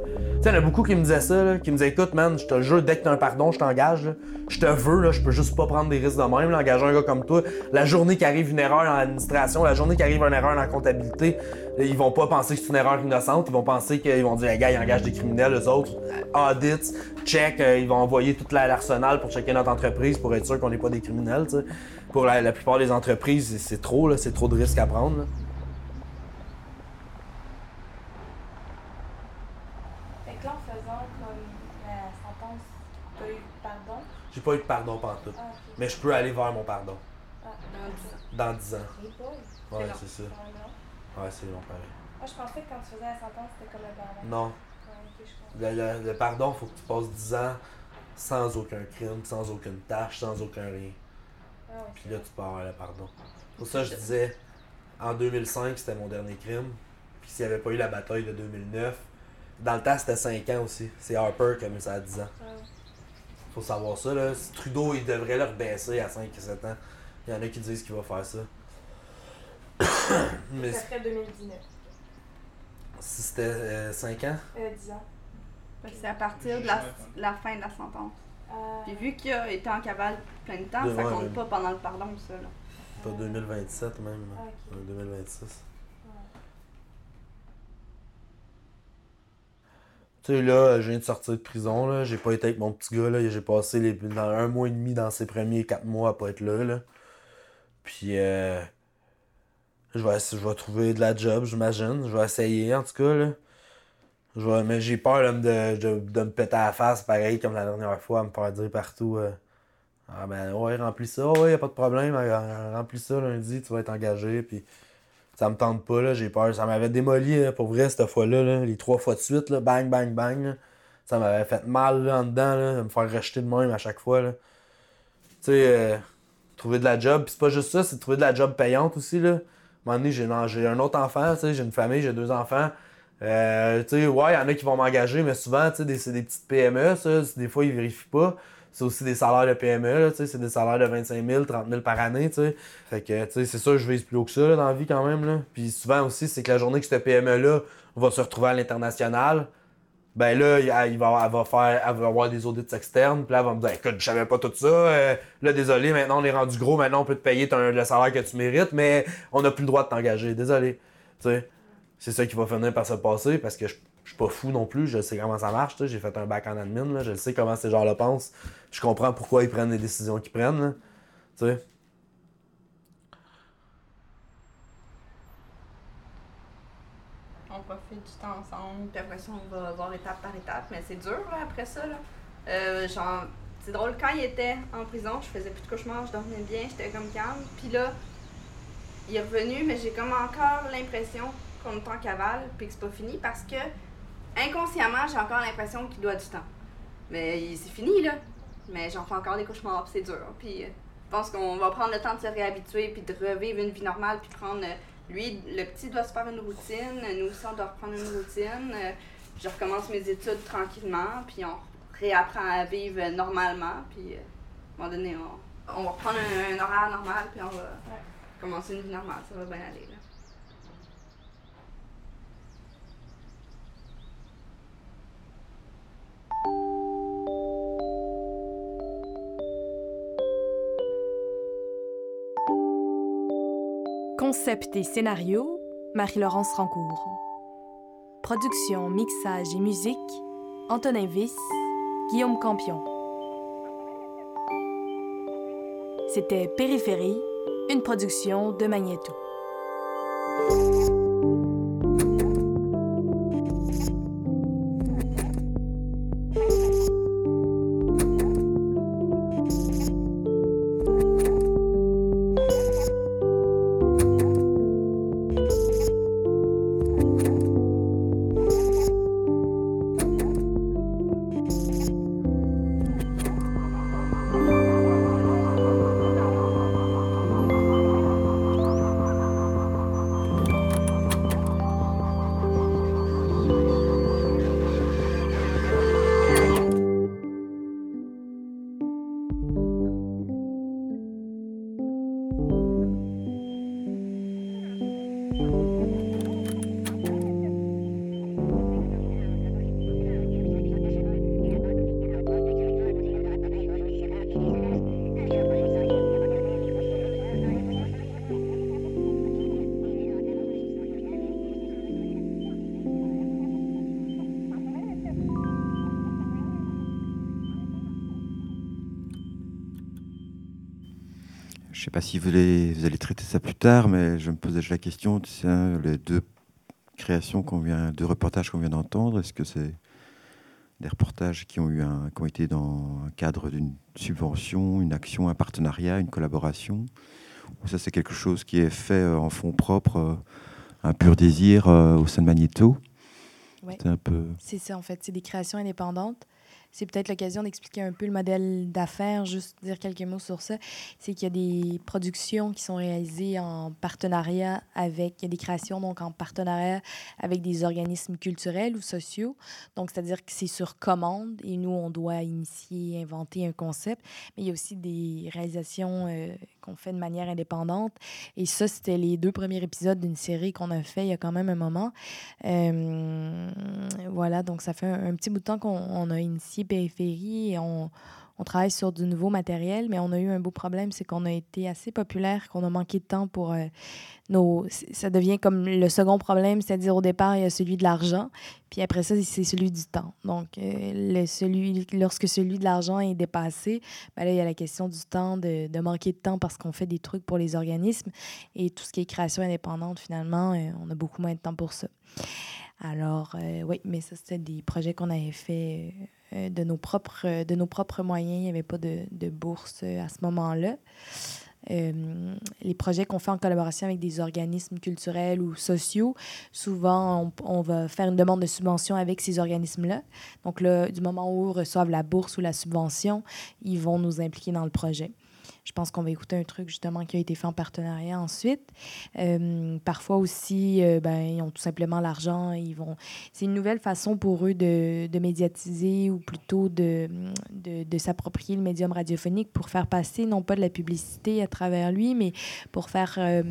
il y en a beaucoup qui me disaient ça, qui me disaient écoute, man, je te jure, dès que t'as un pardon, je t'engage. Je te veux, là, je peux juste pas prendre des risques de même, engager un gars comme toi. La journée qu'arrive une erreur en administration, la journée qu'arrive une erreur en comptabilité, ils vont pas penser que c'est une erreur innocente, ils vont penser qu'ils vont dire, hey, gars, ils engagent des criminels, eux autres, audits, check, euh, ils vont envoyer toute l'arsenal pour checker notre entreprise pour être sûr qu'on n'est pas des criminels. Pour la, plupart des entreprises, c'est trop, c'est trop de risques à prendre. J'ai pas eu de pardon pantoute. Ah, Mais je peux aller vers mon pardon. Ah, dans 10 ans. Dans 10 ans. Ouais, c'est ça. Ouais, c'est long pareil. Ah, je pensais que quand tu faisais la sentence, c'était comme un pardon. Non. le, le, pardon, il faut que tu passes 10 ans sans aucun crime, sans aucune tâche, sans aucun rien. Ah, Puis là, tu peux avoir le pardon. Pour ça, je disais, en 2005, c'était mon dernier crime. Puis s'il n'y avait pas eu la bataille de 2009, dans le temps, c'était 5 ans aussi. C'est Harper qui a mis ça à 10 ans faut savoir ça. Là. Trudeau, il devrait leur baisser à 5 7 ans. Il y en a qui disent qu'il va faire ça. [COUGHS] Mais ça serait 2019. Si c'était 5 euh, ans? Euh, 10 ans. C'est à partir de la, la, fin de la sentence. Euh... Puis vu qu'il a été en cavale plein de temps, ça compte pas pendant le pardon, ça. Là. Pas 2027 même. Ah, okay. 2026. Tu sais, là, je viens de sortir de prison, là. J'ai pas été avec mon petit gars, là. J'ai passé les, dans un mois et demi dans ses premiers quatre mois à pas être là, là. Puis, euh, je vais, je vais trouver de la job, j'imagine. Je vais essayer, en tout cas, là. Je mais j'ai peur de, de, de, me péter à la face, pareil comme la dernière fois, à me faire dire partout. Euh, ah ben ouais, remplis ça, ouais, y a pas de problème, remplis ça lundi, tu vas être engagé, puis ça me tente pas, là, j'ai peur. Ça m'avait démoli, pour vrai, cette fois-là, les trois fois de suite, bang, bang, bang. Ça m'avait fait mal là, en dedans, là, de me faire rejeter de même à chaque fois. Tu sais, euh, trouver de la job. Puis c'est pas juste ça, c'est trouver de la job payante aussi. Là. À un moment donné, j'ai, j'ai un autre enfant, j'ai une famille, j'ai deux enfants. Euh, tu sais, ouais, il y en a qui vont m'engager, mais souvent, tu sais, c'est des petites PME, ça. Des fois, ils vérifient pas c'est aussi des salaires de PME, c'est des salaires de 25 000, 30 000 par année. Fait que c'est sûr que je vise plus haut que ça dans la vie quand même. Là. Puis souvent aussi, c'est que la journée que cette PME-là va se retrouver à l'international, ben là, va, elle va faire, va avoir des audits externes, puis là, elle va me dire écoute, je savais pas tout ça, euh, là, désolé, maintenant on est rendu gros, maintenant on peut te payer le salaire que tu mérites, mais on n'a plus le droit de t'engager, désolé. C'est ça qui va finir par se passer parce que je je suis pas fou non plus, je sais comment ça marche, j'ai fait un bac en admin, je sais comment ces gens-là pensent, je comprends pourquoi ils prennent les décisions qu'ils prennent, tu sais. On profite du temps ensemble, puis après ça, on va voir étape par étape, mais c'est dur après ça. Là. Euh, genre, c'est drôle, quand il était en prison, je faisais plus de cauchemars, je dormais bien, j'étais comme calme, puis là, il est revenu, mais j'ai comme encore l'impression qu'on est en cavale, puis que c'est pas fini, parce que inconsciemment, j'ai encore l'impression qu'il doit du temps. Mais c'est fini, là. Mais j'en fais encore des cauchemars, puis c'est dur. Puis euh, je pense qu'on va prendre le temps de se réhabituer, puis de revivre une vie normale, puis prendre. Euh, lui, le petit doit se faire une routine, nous aussi, on doit reprendre une routine. Euh, je recommence mes études tranquillement, puis on réapprend à vivre normalement, puis à un moment donné, on, va reprendre un, horaire normal, puis on va. commencer une vie normale, ça va bien aller. Là. Concept et scénario, Marie-Laurence Rancourt. Production, mixage et musique, Antonin Viss, Guillaume Campion. C'était Périphérie, une production de Magneto. Je ne sais pas si vous allez, vous allez traiter ça plus tard, mais je me posais la question, les deux créations qu'on vient, deux reportages qu'on vient d'entendre, est-ce que c'est des reportages qui ont, eu un, qui ont été dans un cadre d'une subvention, une action, un partenariat, une collaboration? Ou ça c'est quelque chose qui est fait euh, en fond propre, euh, un pur désir euh, au sein de Magneto? C'est un peu... C'est ça en fait, c'est des créations indépendantes c'est peut-être l'occasion d'expliquer un peu le modèle d'affaires, juste dire quelques mots sur ça. C'est qu'il y a des productions qui sont réalisées en partenariat avec, il y a des créations donc en partenariat avec des organismes culturels ou sociaux. Donc, c'est-à-dire que c'est sur commande et nous, on doit initier, inventer un concept. Mais il y a aussi des réalisations euh, qu'on fait de manière indépendante. Et ça, c'était les deux premiers épisodes d'une série qu'on a fait il y a quand même un moment. Euh, voilà, donc ça fait un, petit bout de temps qu'on a initié Périphérie et on, on travaille sur du nouveau matériel, mais on a eu un beau problème, c'est qu'on a été assez populaire, qu'on a manqué de temps pour euh, nos... Ça devient comme le second problème, c'est-à-dire au départ, il y a celui de l'argent, puis après ça, c'est celui du temps. Donc, euh, le, celui, lorsque celui de l'argent est dépassé, ben là, il y a la question du temps, de, manquer de temps parce qu'on fait des trucs pour les organismes, et tout ce qui est création indépendante, finalement, euh, on a beaucoup moins de temps pour ça. Alors, oui, mais ça, c'était des projets qu'on avait fait euh, de, nos propres, de nos propres moyens. Il n'y avait pas de, de bourse euh, à ce moment-là. Euh, les projets qu'on fait en collaboration avec des organismes culturels ou sociaux, souvent, on, on, va faire une demande de subvention avec ces organismes-là. Donc, là, du moment où ils reçoivent la bourse ou la subvention, ils vont nous impliquer dans le projet. Je pense qu'on va écouter un truc justement qui a été fait en partenariat ensuite. Euh, parfois aussi, euh, ben, ils ont tout simplement l'argent. Vont. C'est une nouvelle façon pour eux de, de médiatiser ou plutôt de, de, de s'approprier le médium radiophonique pour faire passer non pas de la publicité à travers lui, mais pour faire euh,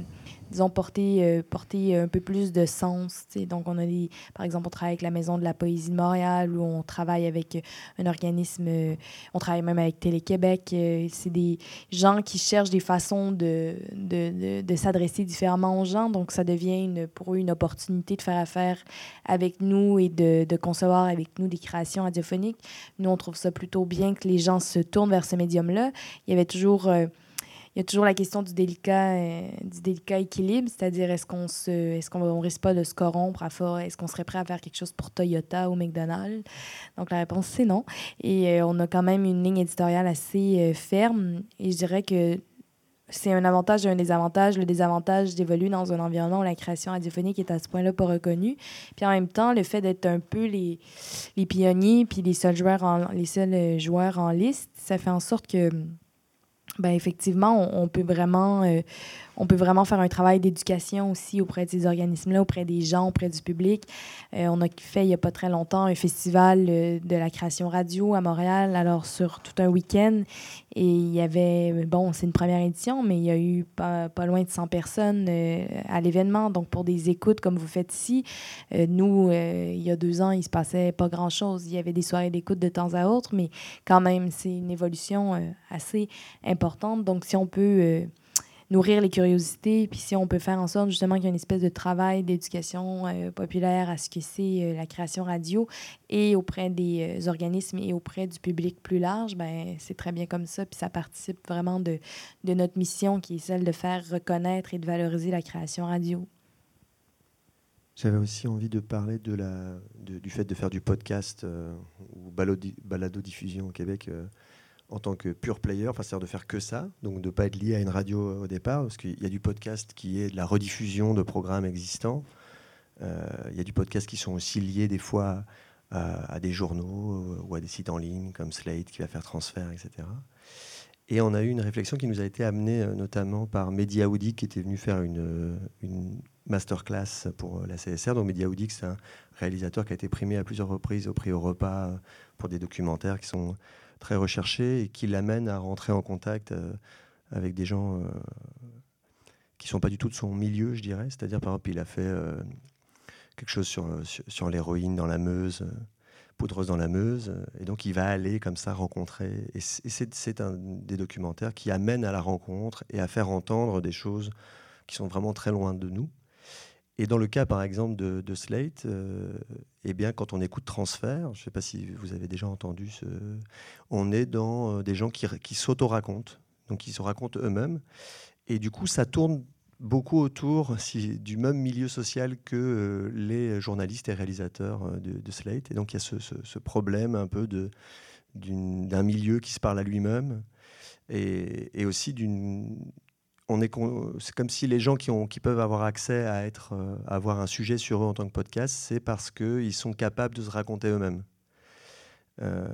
disons, porter, euh, porter un peu plus de sens. Donc, on a des, par exemple, on travaille avec la Maison de la Poésie de Montréal ou on travaille avec un organisme, euh, on travaille même avec Télé-Québec. Euh, c'est des gens qui cherchent des façons de, de, de, de s'adresser différemment aux gens. Donc, ça devient une, pour eux une opportunité de faire affaire avec nous et de, de concevoir avec nous des créations radiophoniques. Nous, on trouve ça plutôt bien que les gens se tournent vers ce médium-là. Il y avait toujours il y a toujours la question du délicat, euh, du délicat équilibre, c'est-à-dire est-ce qu'on se, est-ce qu'on risque pas de se corrompre à fort, est-ce qu'on serait prêt à faire quelque chose pour Toyota ou McDonald's? Donc la réponse c'est non. Et euh, on a quand même une ligne éditoriale assez euh, ferme. Et je dirais que c'est un avantage et un désavantage. Le désavantage d'évoluer dans un environnement où la création radiophonique est à ce point-là pas reconnue. Puis en même temps, le fait d'être un peu les, les pionniers puis les seuls joueurs en, les seuls joueurs en liste, ça fait en sorte que ben effectivement, on, peut vraiment, euh, on peut vraiment faire un travail d'éducation aussi auprès de ces organismes-là, auprès des gens, auprès du public. Euh, on a fait il n'y a pas très longtemps un festival euh, de la création radio à Montréal, alors sur tout un week-end. Et il y avait, bon, c'est une première édition, mais il y a eu pas, loin de 100 personnes euh, à l'événement. Donc pour des écoutes comme vous faites ici, nous, il y a deux ans, il se passait pas grand-chose. Il y avait des soirées d'écoute de temps à autre, mais quand même, c'est une évolution assez importante. Donc si on peut nourrir les curiosités, puis si on peut faire en sorte justement qu'il y ait une espèce de travail d'éducation euh, populaire à ce que c'est euh, la création radio et auprès des euh, organismes et auprès du public plus large, ben c'est très bien comme ça, puis ça participe vraiment de, de notre mission qui est celle de faire reconnaître et de valoriser la création radio. J'avais aussi envie de parler de la, du fait de faire du podcast ou balado-diffusion au Québec en tant que pure player, enfin, c'est-à-dire de faire que ça, donc de ne pas être lié à une radio au départ, parce qu'il y a du podcast qui est de la rediffusion de programmes existants. Euh, il y a du podcast qui sont aussi liés des fois à, des journaux ou à des sites en ligne comme Slate qui va faire transfert, etc. Et on a eu une réflexion qui nous a été amenée euh, notamment par Mehdi Aoudi qui était venu faire une, euh, une masterclass pour la CSR. Donc Mehdi Aoudi, c'est un réalisateur qui a été primé à plusieurs reprises au prix Europa pour des documentaires qui sont très recherché et qui l'amène à rentrer en contact euh, avec des gens euh, qui ne sont pas du tout de son milieu, je dirais. C'est-à-dire, par exemple, il a fait euh, quelque chose sur, sur, l'héroïne dans la Meuse, poudreuse dans la Meuse. Et donc, il va aller comme ça rencontrer. Et c'est un des documentaires qui amène à la rencontre et à faire entendre des choses qui sont vraiment très loin de nous. Et dans le cas, par exemple, de, Slate, euh, eh bien, quand on écoute Transfert, je ne sais pas si vous avez déjà entendu, ce... on est dans euh, des gens qui, qui s'auto-racontent, donc ils se racontent eux-mêmes. Et du coup, ça tourne beaucoup autour du même milieu social que euh, les journalistes et réalisateurs de, Slate. Et donc, il y a ce, problème un peu d'un milieu qui se parle à lui-même et aussi d'une c'est comme si les gens qui, peuvent avoir accès à, être, euh, avoir un sujet sur eux en tant que podcast, c'est parce qu'ils sont capables de se raconter eux-mêmes. Euh,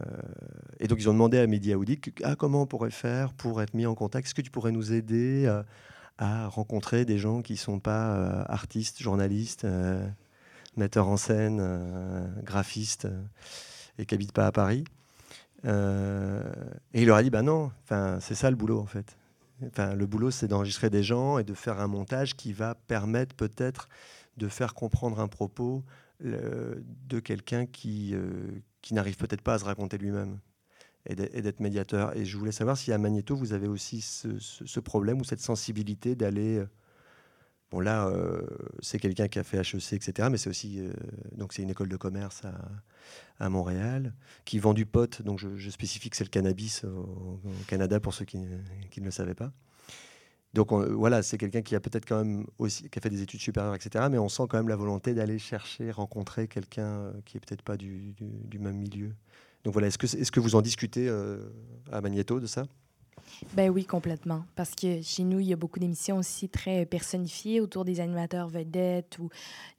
et donc ils ont demandé à Mehdi Aoudi ah, comment on pourrait faire pour être mis en contact? Est-ce que tu pourrais nous aider euh, à rencontrer des gens qui ne sont pas artistes, journalistes, metteurs en scène, graphistes et qui n'habitent pas à Paris? Et il leur a dit bah non, c'est ça le boulot en fait. Enfin, le boulot, c'est d'enregistrer des gens et de faire un montage qui va permettre peut-être de faire comprendre un propos de quelqu'un qui, euh, qui n'arrive peut-être pas à se raconter lui-même et d'être médiateur. Et je voulais savoir si à Magneto, vous avez aussi ce, problème ou cette sensibilité d'aller... Euh, bon là, euh, c'est quelqu'un qui a fait HEC, etc. Mais c'est aussi... donc c'est une école de commerce à, Montréal, qui vend du pot. Donc je, spécifie que c'est le cannabis au, Canada pour ceux qui, ne le savaient pas. Donc voilà, c'est quelqu'un qui a peut-être quand même aussi qui a fait des études supérieures, etc. Mais on sent quand même la volonté d'aller chercher, rencontrer quelqu'un euh, qui est peut-être pas du, même milieu. Donc voilà, est-ce que, vous en discutez euh, à Magneto de ça? Ben oui, complètement. Parce que chez nous, il y a beaucoup d'émissions aussi très personnifiées autour des animateurs vedettes ou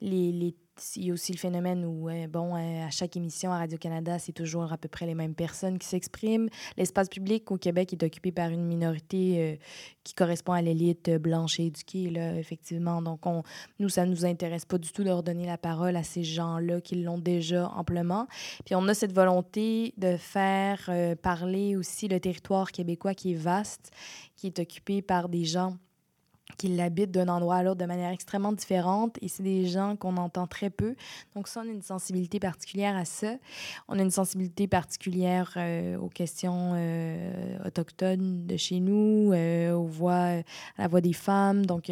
les, les il y a aussi le phénomène où, bon, euh, à chaque émission à Radio-Canada, c'est toujours à peu près les mêmes personnes qui s'expriment. L'espace public au Québec est occupé par une minorité euh, qui correspond à l'élite blanche et éduquée, là, effectivement. Donc, on, nous, ça ne nous intéresse pas du tout de redonner la parole à ces gens-là qui l'ont déjà amplement. Puis, on a cette volonté de faire euh, parler aussi le territoire québécois qui est vaste, qui est occupé par des gens qui l'habitent d'un endroit à l'autre de manière extrêmement différente et c'est des gens qu'on entend très peu. Donc ça, on a une sensibilité particulière à ça. On a une sensibilité particulière euh, aux questions euh, autochtones de chez nous, euh, aux voix, à la voix des femmes. Donc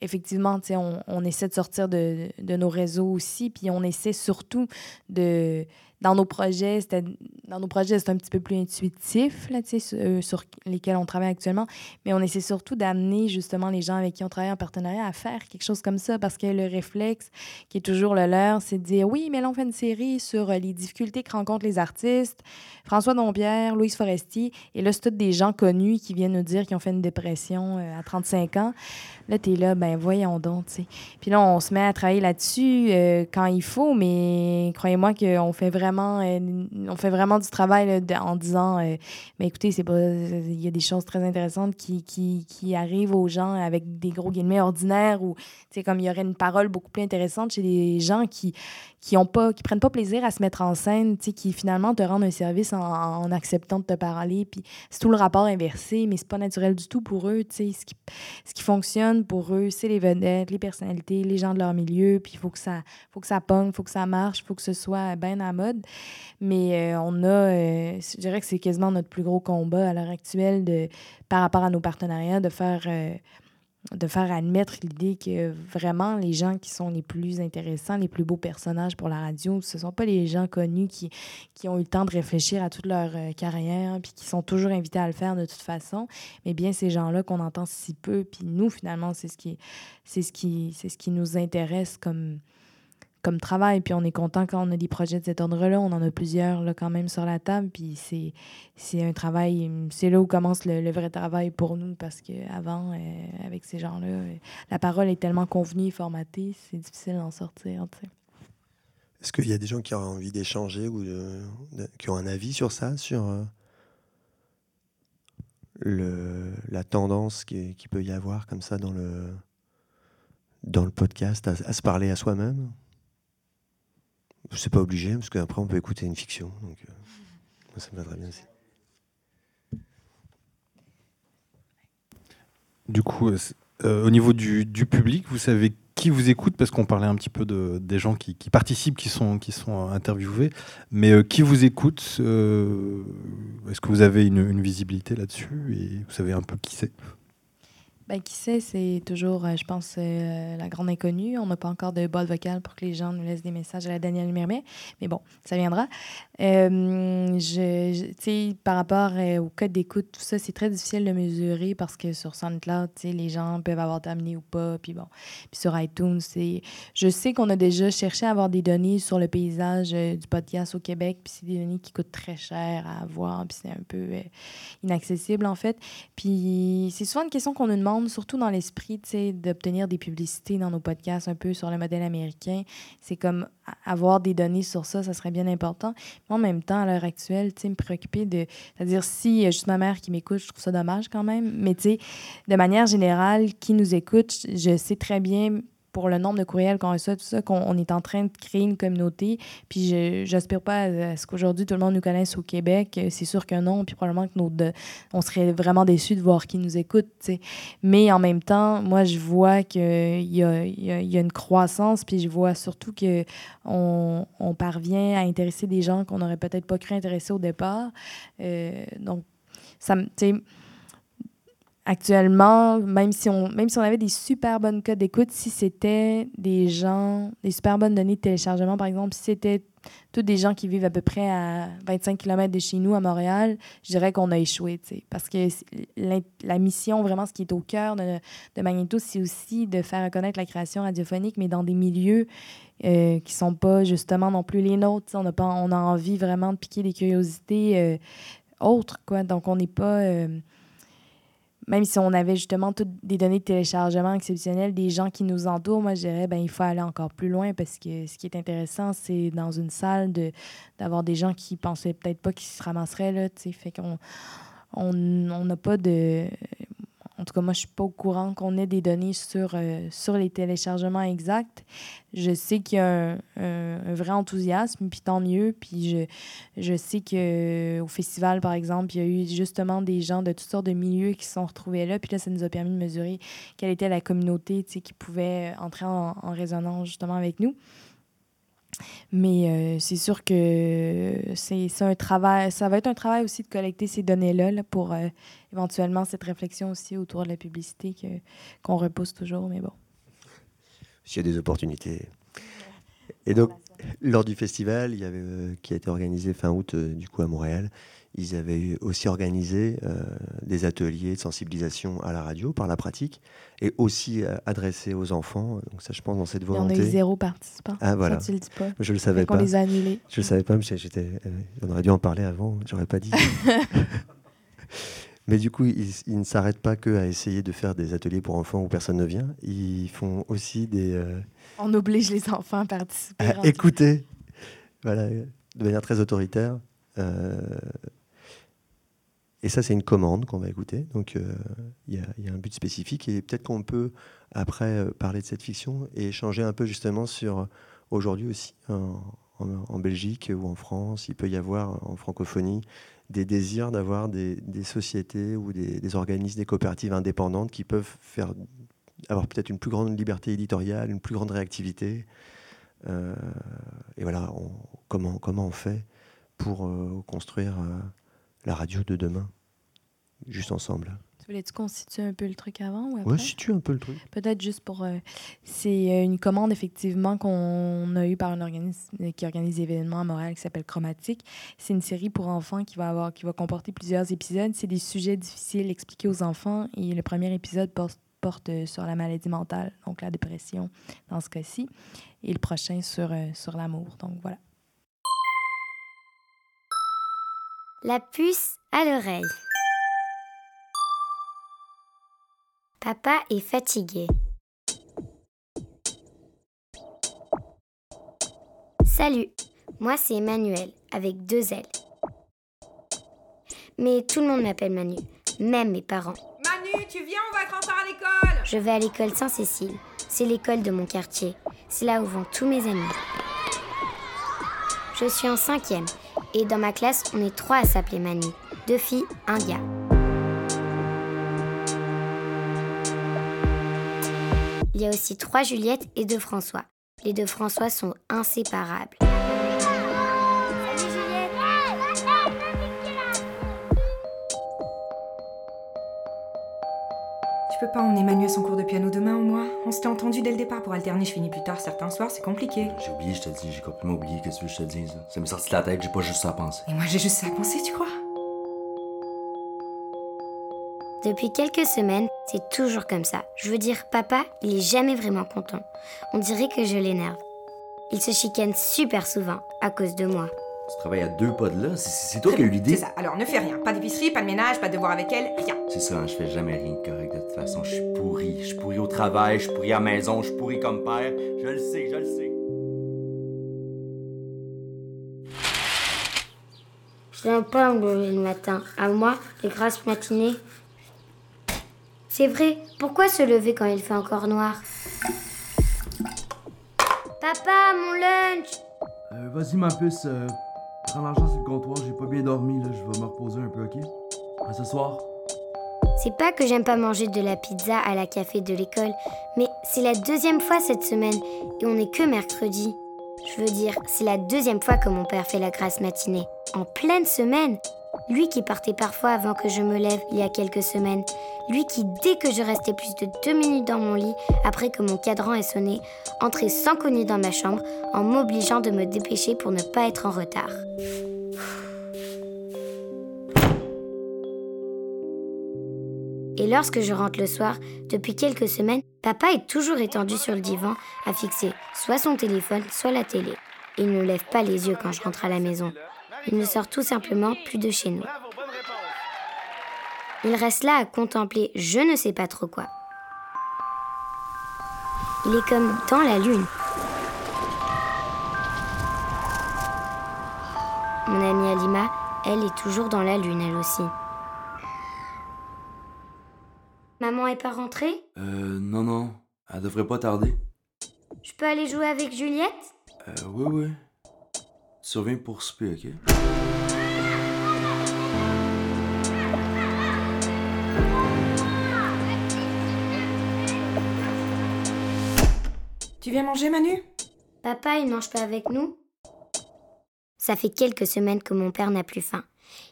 effectivement, on, on essaie de sortir de, de nos réseaux aussi, puis on essaie surtout de dans nos projets, c'était dans nos projets, c'est un petit peu plus intuitif là, euh, sur lesquels on travaille actuellement, mais on essaie surtout d'amener justement les gens avec qui on travaille en partenariat à faire quelque chose comme ça parce que le réflexe qui est toujours le leur, c'est de dire oui, mais là on fait une série sur euh, les difficultés que rencontrent les artistes, François Dompierre, Louise Foresti, et là c'est tous des gens connus qui viennent nous dire qu'ils ont fait une dépression euh, à 35 ans. Là tu es là, ben voyons donc, tu sais. Puis là on se met à travailler là-dessus quand il faut, mais croyez-moi qu'on fait vraiment euh, on fait vraiment du travail en disant, euh, mais écoutez, c'est pas, il y a des choses très intéressantes qui, qui, arrivent aux gens avec des gros guillemets ordinaires ou, tu comme il y aurait une parole beaucoup plus intéressante chez des gens qui qui ont pas qui prennent pas plaisir à se mettre en scène, qui finalement te rendent un service en, acceptant de te parler. Puis c'est tout le rapport inversé, mais c'est pas naturel du tout pour eux. Ce qui, ce qui fonctionne pour eux, c'est les vedettes, les personnalités, les gens de leur milieu. Puis il faut que ça faut que ça il faut que ça marche, faut que ce soit bien à mode. Mais euh, on a, euh, je dirais que c'est quasiment notre plus gros combat à l'heure actuelle de, par rapport à nos partenariats, de faire, euh, de faire admettre l'idée que vraiment les gens qui sont les plus intéressants, les plus beaux personnages pour la radio, ce ne sont pas les gens connus qui, qui ont eu le temps de réfléchir à toute leur carrière, puis qui sont toujours invités à le faire de toute façon, mais bien ces gens-là qu'on entend si peu, puis nous, finalement, c'est ce qui, c'est ce qui, c'est ce qui nous intéresse comme comme travail. Puis on est content quand on a des projets de cet ordre-là. On en a plusieurs là, quand même sur la table. Puis c'est, c'est un travail, c'est là où commence le, vrai travail pour nous parce qu'avant, euh, avec ces gens-là, euh, la parole est tellement convenue et formatée, c'est difficile d'en sortir. Est-ce qu'il y a des gens qui ont envie d'échanger ou qui ont un avis sur ça, sur euh, le, la tendance qui, peut y avoir comme ça dans le, dans le podcast à se parler à soi-même? C'est pas obligé, parce qu'après on peut écouter une fiction. Donc, euh, ça me va très bien aussi. Du coup, euh, euh, au niveau du, public, vous savez qui vous écoute Parce qu'on parlait un petit peu de, des gens qui, participent, qui sont, qui sont interviewés. Mais qui vous écoute Est-ce que vous avez une, une visibilité là-dessus Et vous savez un peu qui c'est? Ben, qui sait, c'est toujours, euh, je pense, euh, la grande inconnue. On n'a pas encore de boîte vocale pour que les gens nous laissent des messages à la Danielle Mermet. Mais bon, ça viendra. Euh, je, par rapport au code d'écoute, tout ça, c'est très difficile de mesurer parce que sur SoundCloud, les gens peuvent avoir terminé ou pas. Puis bon, puis sur iTunes, je sais qu'on a déjà cherché à avoir des données sur le paysage du podcast au Québec. Puis c'est des données qui coûtent très cher à avoir. Puis c'est un peu inaccessible, en fait. Puis c'est souvent une question qu'on nous demande surtout dans l'esprit d'obtenir des publicités dans nos podcasts un peu sur le modèle américain. C'est comme avoir des données sur ça, ça serait bien important. En même temps, à l'heure actuelle, me préoccuper de. C'est-à-dire, si a juste ma mère qui m'écoute, je trouve ça dommage quand même. Mais tu sais, de manière générale, qui nous écoute, je sais très bien pour le nombre de courriels qu'on reçoit, tout ça, qu'on est en train de créer une communauté. Puis j'aspire pas à, ce qu'aujourd'hui tout le monde nous connaisse au Québec. C'est sûr que non. Puis probablement que nos on serait vraiment déçus de voir qui nous écoute. sais. Mais en même temps, moi, je vois qu'il y a, y, y a une croissance. Puis je vois surtout qu'on on parvient à intéresser des gens qu'on n'aurait peut-être pas cru intéresser au départ. Euh, donc, ça me actuellement, même si on, même si on avait des super bonnes codes d'écoute, si c'était des gens, des super bonnes données de téléchargement, par exemple, si c'était tous des gens qui vivent à peu près à 25 km de chez nous, à Montréal, je dirais qu'on a échoué, Parce que la, mission, vraiment, ce qui est au cœur de, de Magneto, c'est aussi de faire reconnaître la création radiophonique, mais dans des milieux euh, qui sont pas justement non plus les nôtres. On a, pas, on a envie vraiment de piquer des curiosités euh, autres, quoi. Donc, on n'est pas... Euh, même si on avait justement toutes des données de téléchargement exceptionnelles des gens qui nous entourent, moi je dirais ben il faut aller encore plus loin parce que ce qui est intéressant, c'est dans une salle d'avoir des gens qui pensaient peut-être pas qu'ils se ramasseraient là, tu sais, fait qu'on on n'a pas de en tout cas, moi, je ne suis pas au courant qu'on ait des données sur, euh, sur les téléchargements exacts. Je sais qu'il y a un, vrai enthousiasme, puis tant mieux. Puis je, je sais qu'au festival, par exemple, il y a eu justement des gens de toutes sortes de milieux qui se sont retrouvés là. Puis là, ça nous a permis de mesurer quelle était la communauté qui pouvait entrer en, en résonance justement avec nous. Mais euh, c'est sûr que c'est un travail, ça va être un travail aussi de collecter ces données-là pour euh, éventuellement cette réflexion aussi autour de la publicité qu'on repousse toujours, mais bon. S'il y a des opportunités. Et donc, lors du festival il y avait, euh, qui a été organisé fin août du coup à Montréal, ils avaient aussi organisé euh, des ateliers de sensibilisation à la radio par la pratique et aussi euh, adressés aux enfants. Donc ça, je pense, dans cette volonté. on a eu zéro participant. Ah voilà. Ça, tu le dis pas. Je le savais pas. On les a annulés. Je le savais pas, mais j'étais. Euh, on aurait dû en parler avant. J'aurais pas dit. [LAUGHS] mais du coup, ils, ne s'arrêtent pas que à essayer de faire des ateliers pour enfants où personne ne vient. Ils font aussi des. On oblige les enfants à participer. À Et ça, c'est une commande qu'on va écouter. Donc, il y, a un but spécifique. Et peut-être qu'on peut, après, parler de cette fiction et échanger un peu justement sur aujourd'hui aussi, en, Belgique ou en France, il peut y avoir en francophonie des désirs d'avoir des, sociétés ou des, organismes, des coopératives indépendantes qui peuvent faire, avoir peut-être une plus grande liberté éditoriale, une plus grande réactivité. Euh, et voilà, comment, comment on fait pour euh, construire euh, la radio de demain, juste ensemble. Voulais-tu constituer un peu le truc avant ou après? Oui, situe un peu le truc. Peut-être juste pour. Euh, c'est euh, une commande, effectivement, qu'on a eue par un organisme qui organise des événements à Montréal qui s'appelle Chromatique. C'est une série pour enfants qui va, avoir, qui va comporter plusieurs épisodes. C'est des sujets difficiles expliqués aux enfants. Et le premier épisode porte, porte sur la maladie mentale, donc la dépression dans ce cas-ci. Et le prochain sur, euh, sur l'amour. Donc voilà. La puce à l'oreille. Papa est fatigué. Salut, moi c'est Emmanuel, avec deux L. Mais tout le monde m'appelle Manu, même mes parents. Manu, tu viens, on va rentrer à l'école Je vais à l'école Saint-Cécile. C'est l'école de mon quartier. C'est là où vont tous mes amis. Je suis en cinquième et dans ma classe, on est trois à s'appeler Manu. Deux filles, un gars. Il y a aussi trois Juliette et deux François. Les deux François sont inséparables. Tu peux pas emmener Manu à son cours de piano demain ou moi On s'était entendu dès le départ pour alterner, je finis plus tard certains soirs, c'est compliqué. J'ai oublié, je te dis, j'ai complètement oublié, qu'est-ce que je te dis Ça m'est sorti de la tête, j'ai pas juste ça à penser. Et moi j'ai juste ça à penser, tu crois? Depuis quelques semaines, c'est toujours comme ça. Je veux dire, papa, il est jamais vraiment content. On dirait que je l'énerve. Il se chicane super souvent à cause de moi. Tu travailles à deux pas de là, c'est toi qui as eu l'idée. C'est ça, alors ne fais rien. Pas d'épicerie, pas de ménage, pas de devoir avec elle, rien. C'est ça, je fais jamais rien de correct de toute façon. Je suis pourri. Je suis pourri au travail, je suis pourri à la maison, je suis pourri comme père. Je le sais, je le sais. Je n'aime pas me lever le matin. À moi, les grasses matinées, c'est vrai, pourquoi se lever quand il fait encore noir? Papa, mon lunch euh, Vas-y, ma puce, euh, prends l'argent sur le comptoir, j'ai pas bien dormi, là, je vais me reposer un peu, ok? À ce soir. C'est pas que j'aime pas manger de la pizza à la café de l'école, mais c'est la deuxième fois cette semaine et on n'est que mercredi. Je veux dire, c'est la deuxième fois que mon père fait la grasse matinée. En pleine semaine lui qui partait parfois avant que je me lève il y a quelques semaines. Lui qui, dès que je restais plus de deux minutes dans mon lit, après que mon cadran ait sonné, entrait sans cogner dans ma chambre en m'obligeant de me dépêcher pour ne pas être en retard. Et lorsque je rentre le soir, depuis quelques semaines, papa est toujours étendu sur le divan à fixer soit son téléphone, soit la télé. Il ne lève pas les yeux quand je rentre à la maison. Il ne sort tout simplement plus de chez nous. Il reste là à contempler je ne sais pas trop quoi. Il est comme dans la lune. Mon amie Alima, elle est toujours dans la lune, elle aussi. Maman est pas rentrée? Euh, non, non. Elle devrait pas tarder. Je peux aller jouer avec Juliette? Euh, oui, oui. Surviens pour souper, ok? Tu viens manger, Manu? Papa, il mange pas avec nous Ça fait quelques semaines que mon père n'a plus faim.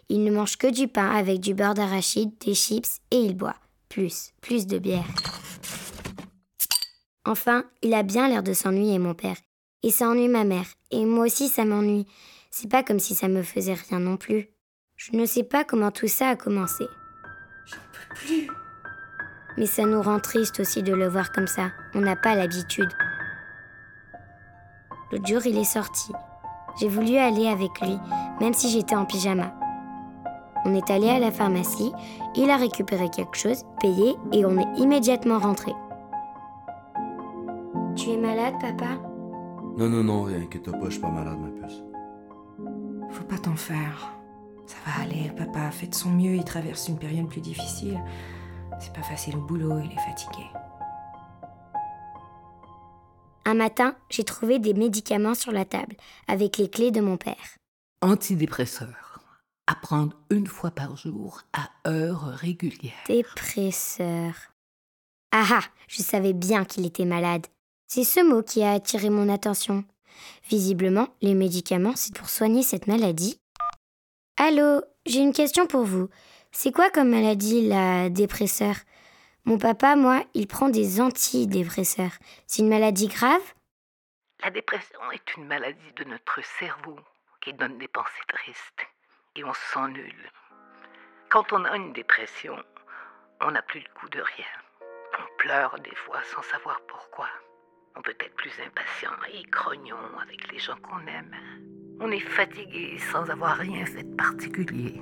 Il ne mange que du pain avec du beurre d'arachide, des chips et il boit. Plus, plus de bière. Enfin, il a bien l'air de s'ennuyer, mon père. Et ça ennuie ma mère. Et moi aussi, ça m'ennuie. C'est pas comme si ça me faisait rien non plus. Je ne sais pas comment tout ça a commencé. J'en peux plus. Mais ça nous rend triste aussi de le voir comme ça. On n'a pas l'habitude. L'autre jour, il est sorti. J'ai voulu aller avec lui, même si j'étais en pyjama. On est allé à la pharmacie, il a récupéré quelque chose, payé, et on est immédiatement rentré. Tu es malade, papa? Non, non, non, inquiète pas, je suis pas malade, ma puce. Faut pas t'en faire. Ça va aller, papa fait de son mieux, il traverse une période plus difficile. C'est pas facile au boulot, il est fatigué. Un matin, j'ai trouvé des médicaments sur la table, avec les clés de mon père. Antidépresseur. À prendre une fois par jour, à heure régulière. Dépresseur. Ah ah, je savais bien qu'il était malade. C'est ce mot qui a attiré mon attention. Visiblement, les médicaments, c'est pour soigner cette maladie. Allô, j'ai une question pour vous. C'est quoi comme maladie la dépresseur? Mon papa, moi, il prend des antidépresseurs. C'est une maladie grave? La dépression est une maladie de notre cerveau qui donne des pensées tristes et on se sent. Quand on a une dépression, on n'a plus le goût de rien. On pleure des fois sans savoir pourquoi. On peut être plus impatient et grognon avec les gens qu'on aime. On est fatigué sans avoir rien fait de particulier.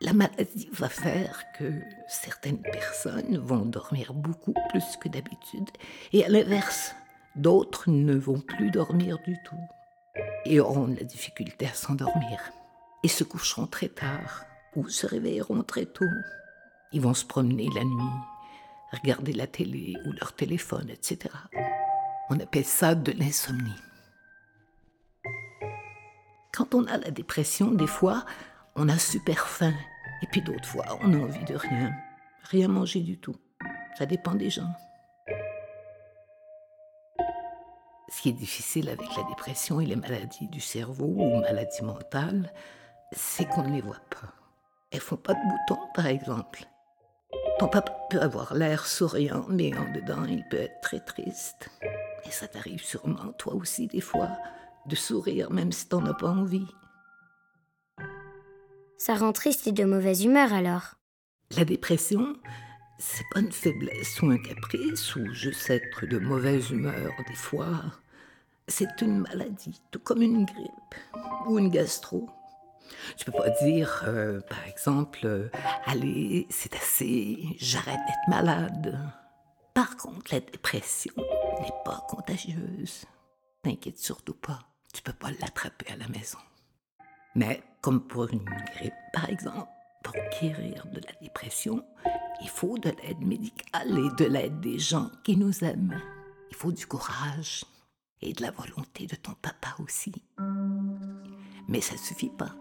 La maladie va faire que certaines personnes vont dormir beaucoup plus que d'habitude et à l'inverse, d'autres ne vont plus dormir du tout et auront de la difficulté à s'endormir et se coucheront très tard ou se réveilleront très tôt. Ils vont se promener la nuit, regarder la télé ou leur téléphone, etc. On appelle ça de l'insomnie. Quand on a la dépression, des fois, on a super faim. Et puis d'autres fois, on a envie de rien. Rien manger du tout. Ça dépend des gens. Ce qui est difficile avec la dépression et les maladies du cerveau ou maladies mentales, c'est qu'on ne les voit pas. Elles font pas de boutons, par exemple. Ton papa peut avoir l'air souriant, mais en dedans, il peut être très triste. Et ça t'arrive sûrement, toi aussi, des fois, de sourire même si t'en as pas envie. Ça rend triste et de mauvaise humeur alors. La dépression, c'est pas une faiblesse ou un caprice ou juste être de mauvaise humeur des fois. C'est une maladie, tout comme une grippe ou une gastro. Tu peux pas dire, euh, par exemple, euh, allez, c'est assez, j'arrête d'être malade. Par contre, la dépression n'est pas contagieuse. T'inquiète surtout pas, tu peux pas l'attraper à la maison. Mais comme pour une grippe, par exemple, pour guérir de la dépression, il faut de l'aide médicale et de l'aide des gens qui nous aiment. Il faut du courage et de la volonté de ton papa aussi. Mais ça suffit pas.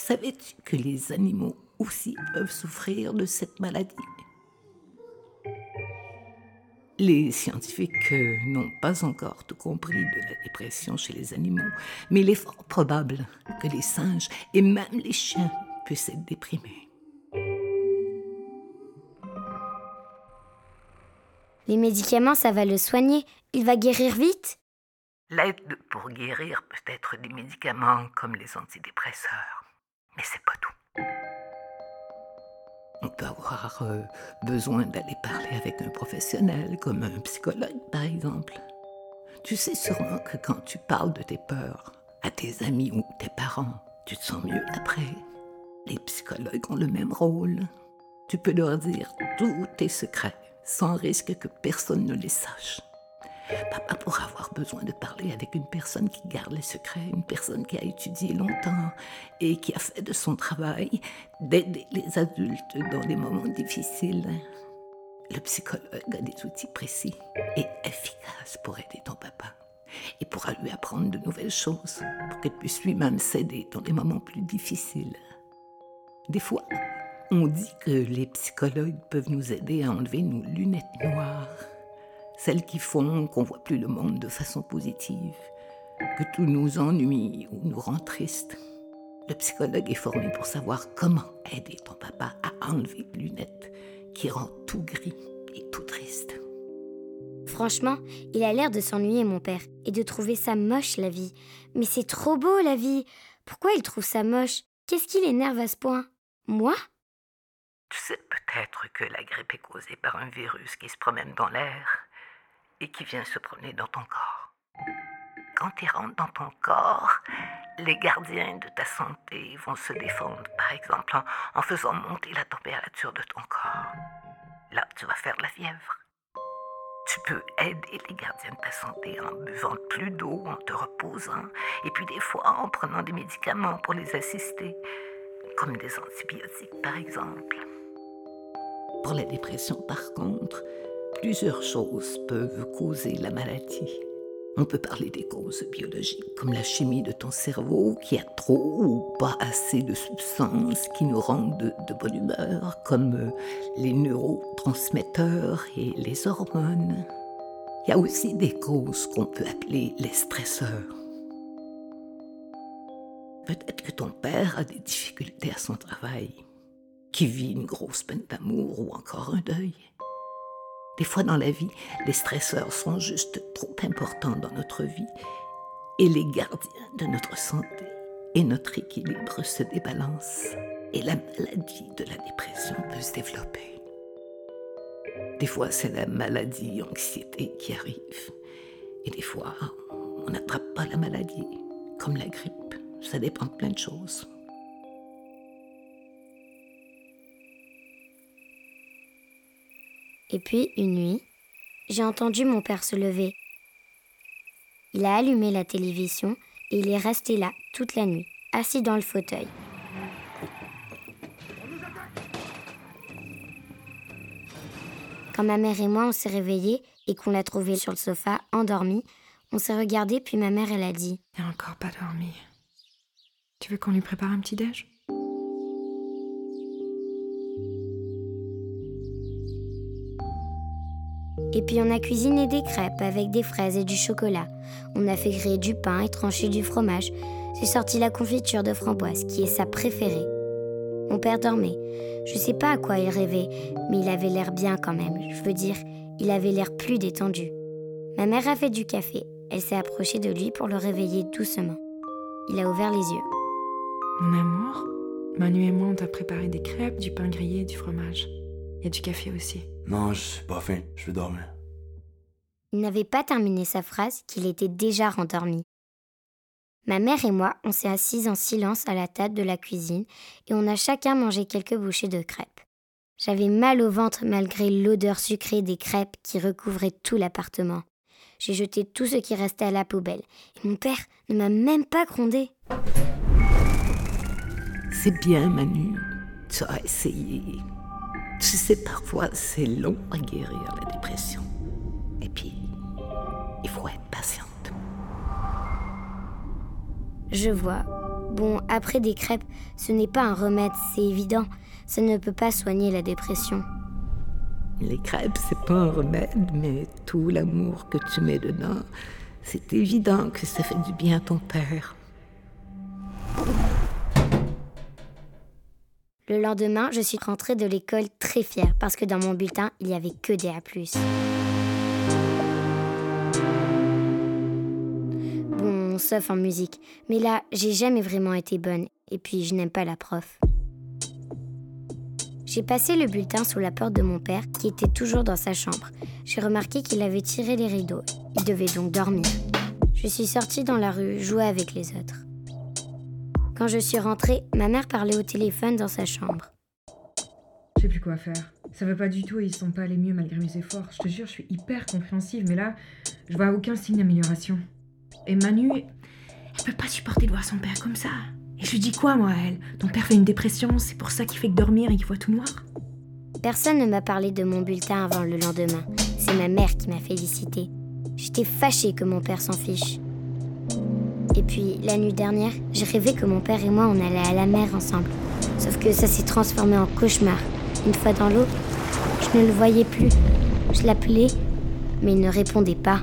Savais-tu que les animaux aussi peuvent souffrir de cette maladie? Les scientifiques euh, n'ont pas encore tout compris de la dépression chez les animaux, mais il est fort probable que les singes et même les chiens puissent être déprimés. Les médicaments, ça va le soigner. Il va guérir vite L'aide pour guérir peut être des médicaments comme les antidépresseurs, mais c'est pas tout. On peut avoir euh, besoin d'aller parler avec un professionnel, comme un psychologue par exemple. Tu sais sûrement que quand tu parles de tes peurs à tes amis ou tes parents, tu te sens mieux après. Les psychologues ont le même rôle. Tu peux leur dire tous tes secrets sans risque que personne ne les sache. Papa pourra avoir besoin de parler avec une personne qui garde les secrets, une personne qui a étudié longtemps et qui a fait de son travail d'aider les adultes dans des moments difficiles. Le psychologue a des outils précis et efficaces pour aider ton papa et pourra lui apprendre de nouvelles choses pour qu'il puisse lui-même s'aider dans des moments plus difficiles. Des fois, on dit que les psychologues peuvent nous aider à enlever nos lunettes noires celles qui font qu'on voit plus le monde de façon positive, que tout nous ennuie ou nous rend triste. Le psychologue est formé pour savoir comment aider ton papa à enlever les lunettes qui rend tout gris et tout triste. Franchement, il a l'air de s'ennuyer, mon père, et de trouver ça moche, la vie. Mais c'est trop beau, la vie. Pourquoi il trouve ça moche? Qu'est-ce qui l'énerve à ce point? Moi? Tu sais peut-être que la grippe est causée par un virus qui se promène dans l'air et qui vient se promener dans ton corps. Quand il rentre dans ton corps, les gardiens de ta santé vont se défendre, par exemple en, faisant monter la température de ton corps. Là, tu vas faire de la fièvre. Tu peux aider les gardiens de ta santé en buvant plus d'eau, en te reposant, et puis des fois en prenant des médicaments pour les assister, comme des antibiotiques par exemple. Pour la dépression, par contre, plusieurs choses peuvent causer la maladie. On peut parler des causes biologiques, comme la chimie de ton cerveau qui a trop ou pas assez de substances qui nous rendent de, bonne humeur, comme euh, les neurotransmetteurs et les hormones. Il y a aussi des causes qu'on peut appeler les stresseurs. Peut-être que ton père a des difficultés à son travail, qui vit une grosse peine d'amour ou encore un deuil. Des fois dans la vie, les stresseurs sont juste trop importants dans notre vie et les gardiens de notre santé et notre équilibre se débalancent et la maladie de la dépression peut se développer. Des fois, c'est la maladie anxiété qui arrive et des fois, on n'attrape pas la maladie, comme la grippe. Ça dépend de plein de choses. Et puis, une nuit, j'ai entendu mon père se lever. Il a allumé la télévision et il est resté là toute la nuit, assis dans le fauteuil. Quand ma mère et moi on s'est réveillés et qu'on l'a trouvé sur le sofa, endormi, on s'est regardé puis ma mère elle a dit Il n'a encore pas dormi. Tu veux qu'on lui prépare un petit déj? Et puis on a cuisiné des crêpes avec des fraises et du chocolat. On a fait griller du pain et trancher du fromage. C'est sorti la confiture de framboise, qui est sa préférée. Mon père dormait. Je sais pas à quoi il rêvait, mais il avait l'air bien quand même. Je veux dire, il avait l'air plus détendu. Ma mère a fait du café. Elle s'est approchée de lui pour le réveiller doucement. Il a ouvert les yeux. Mon amour, Manu et moi, on t'a préparé des crêpes, du pain grillé, du fromage. Il y a du café aussi. Non, je suis pas faim, je veux dormir. Il n'avait pas terminé sa phrase qu'il était déjà rendormi. Ma mère et moi, on s'est assises en silence à la table de la cuisine et on a chacun mangé quelques bouchées de crêpes. J'avais mal au ventre malgré l'odeur sucrée des crêpes qui recouvrait tout l'appartement. J'ai jeté tout ce qui restait à la poubelle et mon père ne m'a même pas grondé. C'est bien, Manu. Tu as essayé. Tu sais, parfois, c'est long à guérir la dépression. Et puis, il faut être patiente. Je vois. Bon, après des crêpes, ce n'est pas un remède, c'est évident. Ça ne peut pas soigner la dépression. Les crêpes, c'est pas un remède, mais tout l'amour que tu mets dedans, c'est évident que ça fait du bien à ton père. Le lendemain, je suis rentrée de l'école très fière parce que dans mon bulletin, il n'y avait que des A. Bon, sauf en musique. Mais là, j'ai jamais vraiment été bonne. Et puis, je n'aime pas la prof. J'ai passé le bulletin sous la porte de mon père, qui était toujours dans sa chambre. J'ai remarqué qu'il avait tiré les rideaux. Il devait donc dormir. Je suis sortie dans la rue, jouer avec les autres. Quand je suis rentrée, ma mère parlait au téléphone dans sa chambre. Je sais plus quoi faire. Ça va pas du tout et ils sont pas allés mieux malgré mes efforts. Je te jure, je suis hyper compréhensive, mais là, je vois aucun signe d'amélioration. Et Manu, elle peut pas supporter de voir son père comme ça. Et je lui dis quoi, moi, à elle? Ton père fait une dépression, c'est pour ça qu'il fait que dormir et qu'il voit tout noir? Personne ne m'a parlé de mon bulletin avant le lendemain. C'est ma mère qui m'a félicité. J'étais fâchée que mon père s'en fiche. Et puis, la nuit dernière, j'ai rêvé que mon père et moi, on allait à la mer ensemble. Sauf que ça s'est transformé en cauchemar. Une fois dans l'eau, je ne le voyais plus. Je l'appelais, mais il ne répondait pas.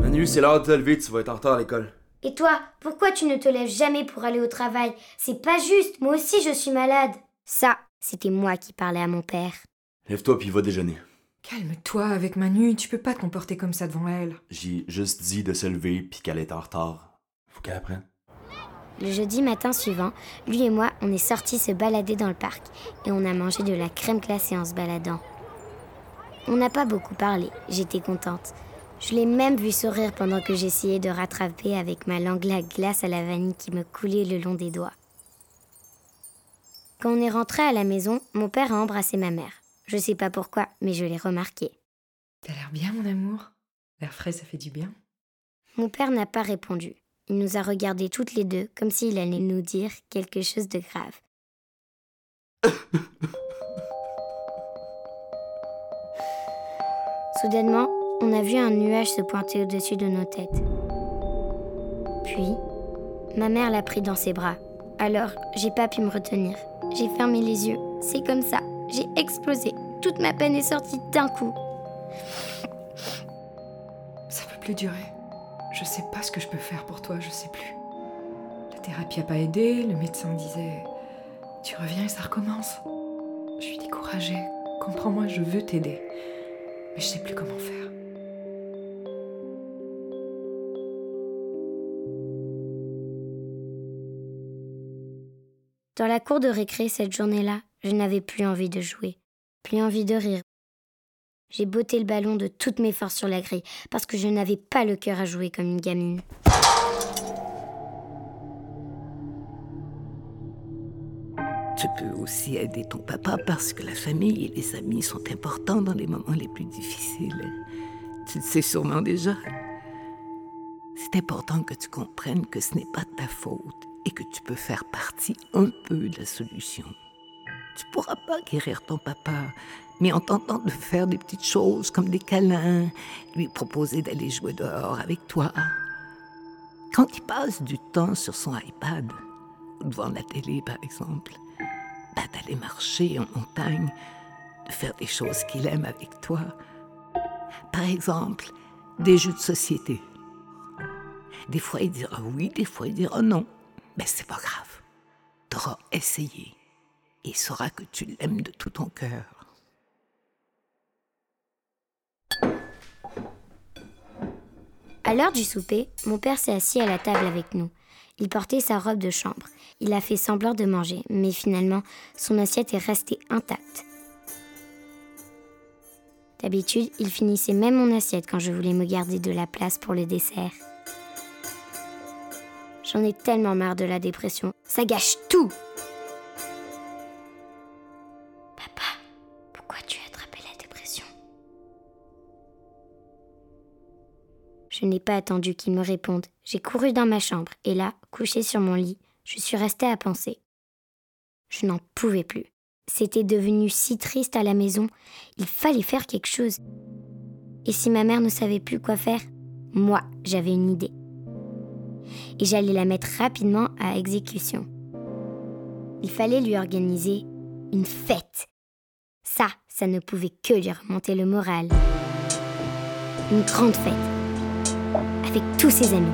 Manu, c'est l'heure de te lever, tu vas être en retard à l'école. Et toi, pourquoi tu ne te lèves jamais pour aller au travail? C'est pas juste, moi aussi je suis malade. Ça, c'était moi qui parlais à mon père. Lève-toi puis va déjeuner. Calme-toi avec Manu, tu peux pas te comporter comme ça devant elle. J'ai juste dit de se lever puis qu'elle est en retard. Faut qu'elle apprenne. Le jeudi matin suivant, lui et moi, on est sortis se balader dans le parc et on a mangé de la crème glacée en se baladant. On n'a pas beaucoup parlé, j'étais contente. Je l'ai même vu sourire pendant que j'essayais de rattraper avec ma langue la glace à la vanille qui me coulait le long des doigts. Quand on est rentré à la maison, mon père a embrassé ma mère. Je sais pas pourquoi, mais je l'ai remarqué. T'as l'air bien, mon amour. L'air frais, ça fait du bien. Mon père n'a pas répondu. Il nous a regardés toutes les deux comme s'il allait nous dire quelque chose de grave. [LAUGHS] Soudainement, on a vu un nuage se pointer au-dessus de nos têtes. Puis, ma mère l'a pris dans ses bras. Alors, j'ai pas pu me retenir. J'ai fermé les yeux. C'est comme ça. J'ai explosé. Toute ma peine est sortie d'un coup. Ça peut plus durer. Je sais pas ce que je peux faire pour toi, je sais plus. La thérapie a pas aidé, le médecin disait Tu reviens et ça recommence. Je suis découragée. Comprends-moi, je veux t'aider. Mais je sais plus comment faire. Dans la cour de récré cette journée-là, je n'avais plus envie de jouer, plus envie de rire. J'ai botté le ballon de toutes mes forces sur la grille parce que je n'avais pas le cœur à jouer comme une gamine. Tu peux aussi aider ton papa parce que la famille et les amis sont importants dans les moments les plus difficiles. Tu le sais sûrement déjà. C'est important que tu comprennes que ce n'est pas ta faute et que tu peux faire partie un peu de la solution. Tu pourras pas guérir ton papa, mais en tentant de faire des petites choses comme des câlins, lui proposer d'aller jouer dehors avec toi. Quand il passe du temps sur son iPad, ou devant la télé par exemple, bah, d'aller marcher en montagne, de faire des choses qu'il aime avec toi. Par exemple, des jeux de société. Des fois, il dira oui, des fois, il dira non. Mais c'est pas grave. Tu auras essayé. Et saura que tu l'aimes de tout ton cœur. À l'heure du souper, mon père s'est assis à la table avec nous. Il portait sa robe de chambre. Il a fait semblant de manger, mais finalement, son assiette est restée intacte. D'habitude, il finissait même mon assiette quand je voulais me garder de la place pour le dessert. J'en ai tellement marre de la dépression. Ça gâche tout. Je n'ai pas attendu qu'il me réponde. J'ai couru dans ma chambre et là, couché sur mon lit, je suis restée à penser. Je n'en pouvais plus. C'était devenu si triste à la maison. Il fallait faire quelque chose. Et si ma mère ne savait plus quoi faire, moi, j'avais une idée. Et j'allais la mettre rapidement à exécution. Il fallait lui organiser une fête. Ça, ça ne pouvait que lui remonter le moral. Une grande fête. Avec tous ses amis.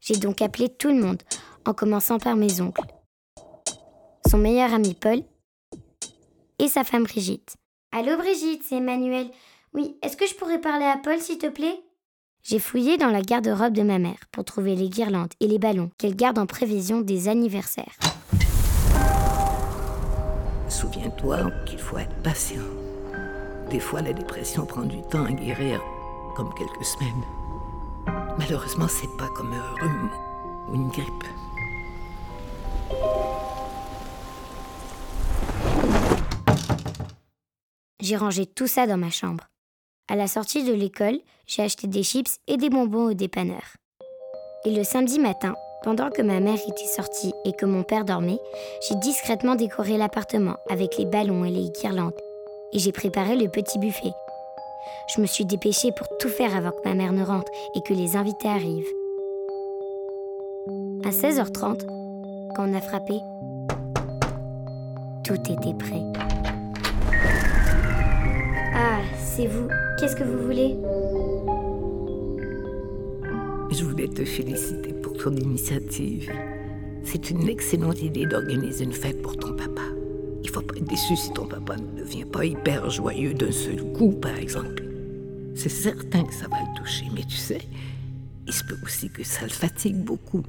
J'ai donc appelé tout le monde, en commençant par mes oncles. Son meilleur ami Paul et sa femme Brigitte. Allô Brigitte, c'est Emmanuel. Oui, est-ce que je pourrais parler à Paul, s'il te plaît? J'ai fouillé dans la garde-robe de ma mère pour trouver les guirlandes et les ballons qu'elle garde en prévision des anniversaires. Souviens-toi qu'il faut être patient. Des fois, la dépression prend du temps à guérir, comme quelques semaines. Malheureusement, c'est pas comme un rhume ou une grippe. J'ai rangé tout ça dans ma chambre. À la sortie de l'école, j'ai acheté des chips et des bonbons au dépanneur. Et le samedi matin, pendant que ma mère était sortie et que mon père dormait, j'ai discrètement décoré l'appartement avec les ballons et les guirlandes. Et j'ai préparé le petit buffet. Je me suis dépêchée pour tout faire avant que ma mère ne rentre et que les invités arrivent. À 16h30, quand on a frappé, tout était prêt. Ah, c'est vous. Qu'est-ce que vous voulez? Je voulais te féliciter pour ton initiative. C'est une excellente idée d'organiser une fête pour ton papa. Faut pas être déçu si ton papa ne devient pas hyper joyeux d'un seul coup, par exemple. C'est certain que ça va le toucher, mais tu sais, il se peut aussi que ça le fatigue beaucoup.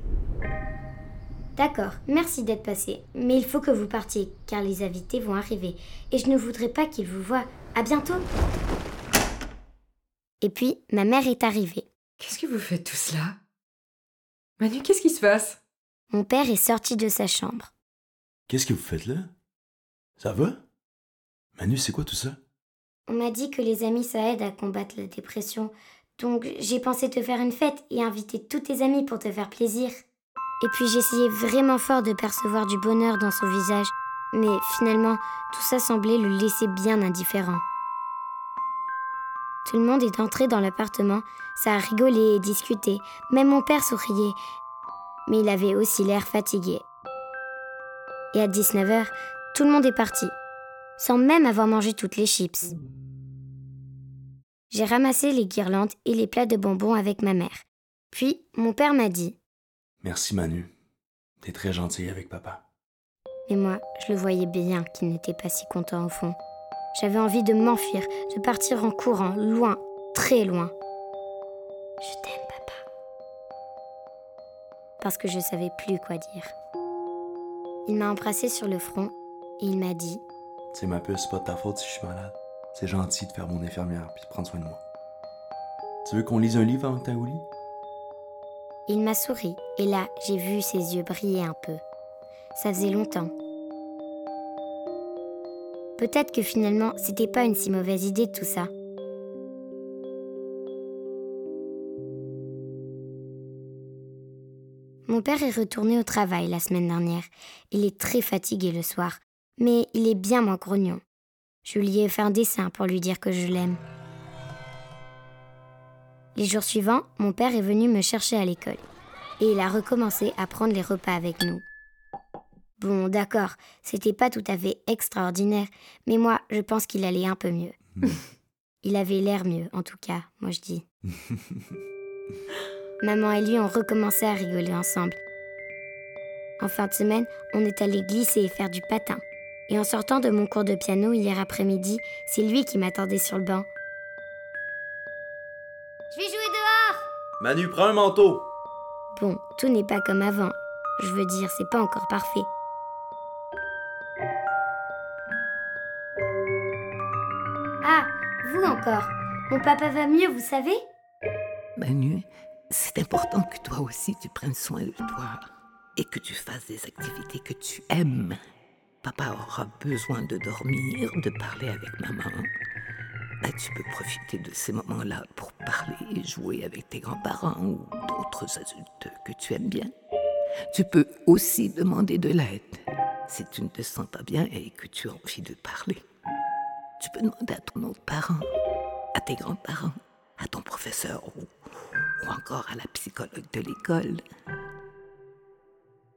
D'accord, merci d'être passé. Mais il faut que vous partiez, car les invités vont arriver. Et je ne voudrais pas qu'ils vous voient. À bientôt Et puis, ma mère est arrivée. Qu'est-ce que vous faites tout cela Manu, qu'est-ce qui se passe? Mon père est sorti de sa chambre. Qu'est-ce que vous faites là? Ça va? Manu, c'est quoi tout ça? On m'a dit que les amis, ça aide à combattre la dépression. Donc j'ai pensé te faire une fête et inviter tous tes amis pour te faire plaisir. Et puis j'essayais vraiment fort de percevoir du bonheur dans son visage. Mais finalement, tout ça semblait le laisser bien indifférent. Tout le monde est entré dans l'appartement, ça a rigolé et discuté, même mon père souriait, mais il avait aussi l'air fatigué. Et à 19h, tout le monde est parti, sans même avoir mangé toutes les chips. J'ai ramassé les guirlandes et les plats de bonbons avec ma mère. Puis, mon père m'a dit Merci Manu, t'es très gentil avec papa. Et moi, je le voyais bien qu'il n'était pas si content au fond. J'avais envie de m'enfuir, de partir en courant, loin, très loin. Je t'aime, papa. Parce que je savais plus quoi dire. Il m'a embrassé sur le front il m'a dit C'est ma puce, c'est pas de ta faute si je suis malade. C'est gentil de faire mon infirmière puis de prendre soin de moi. Tu veux qu'on lise un livre avant que au lit? Il m'a souri et là, j'ai vu ses yeux briller un peu. Ça faisait longtemps. Peut-être que finalement, c'était pas une si mauvaise idée de tout ça. Mon père est retourné au travail la semaine dernière. Il est très fatigué le soir, mais il est bien moins grognon. Je lui ai fait un dessin pour lui dire que je l'aime. Les jours suivants, mon père est venu me chercher à l'école et il a recommencé à prendre les repas avec nous. Bon, d'accord, c'était pas tout à fait extraordinaire, mais moi, je pense qu'il allait un peu mieux. [LAUGHS] Il avait l'air mieux, en tout cas, moi je dis. [LAUGHS] Maman et lui ont recommencé à rigoler ensemble. En fin de semaine, on est allé glisser et faire du patin. Et en sortant de mon cours de piano hier après-midi, c'est lui qui m'attendait sur le banc. Je vais jouer dehors Manu, prends un manteau Bon, tout n'est pas comme avant. Je veux dire, c'est pas encore parfait. Ah, vous encore. Mon papa va mieux, vous savez? Manu, c'est important que toi aussi tu prennes soin de toi et que tu fasses des activités que tu aimes. Papa aura besoin de dormir, de parler avec maman. Bah, tu peux profiter de ces moments-là pour parler et jouer avec tes grands-parents ou d'autres adultes que tu aimes bien. Tu peux aussi demander de l'aide si tu ne te sens pas bien et que tu as envie de parler. Tu peux demander à ton autre parent, à tes grands-parents, à ton professeur ou, ou encore à la psychologue de l'école.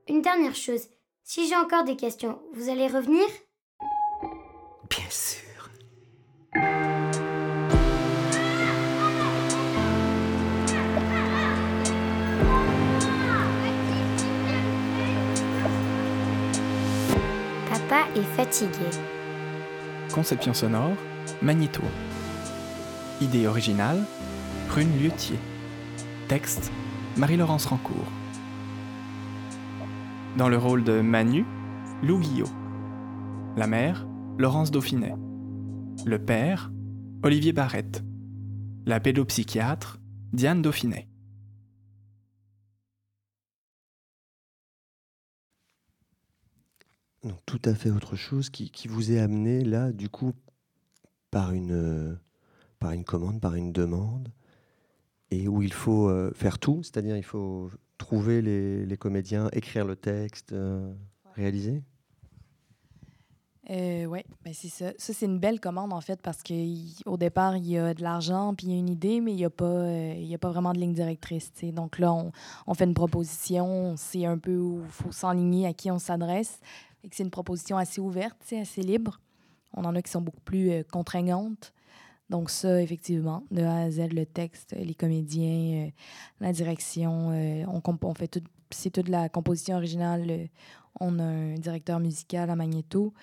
Une dernière chose, si j'ai encore des questions, vous allez revenir? Bien sûr. Papa est fatigué. Conception sonore, Magnéto. Idée originale, Prune Liutier. Texte, Marie-Laurence Rancourt. Dans le rôle de Manu, Lou Guillot. La mère, Laurence Dauphinet. Le père, Olivier Barrette. La pédopsychiatre, Diane Dauphinet. Donc, tout à fait autre chose qui, qui, vous est amené là, du coup, par une, par une commande, par une demande, et où il faut euh, faire tout, c'est-à-dire il faut trouver les, les, comédiens, écrire le texte, euh, réaliser? Euh, oui, ben c'est ça. Ça, c'est une belle commande, en fait, parce qu'au départ, il y a de l'argent, puis il y a une idée, mais il n'y a, pas, il a pas vraiment de ligne directrice. T'sais. Donc là, on, on, fait une proposition, on sait un peu où il faut s'enligner, à qui on s'adresse. C'est une proposition assez ouverte, assez libre. On en a qui sont beaucoup plus euh, contraignantes. Donc ça, effectivement, de A à Z, le texte, les comédiens, euh, la direction, euh, on, on, fait tout, c'est toute la composition originale. Euh, on a un directeur musical à Magneto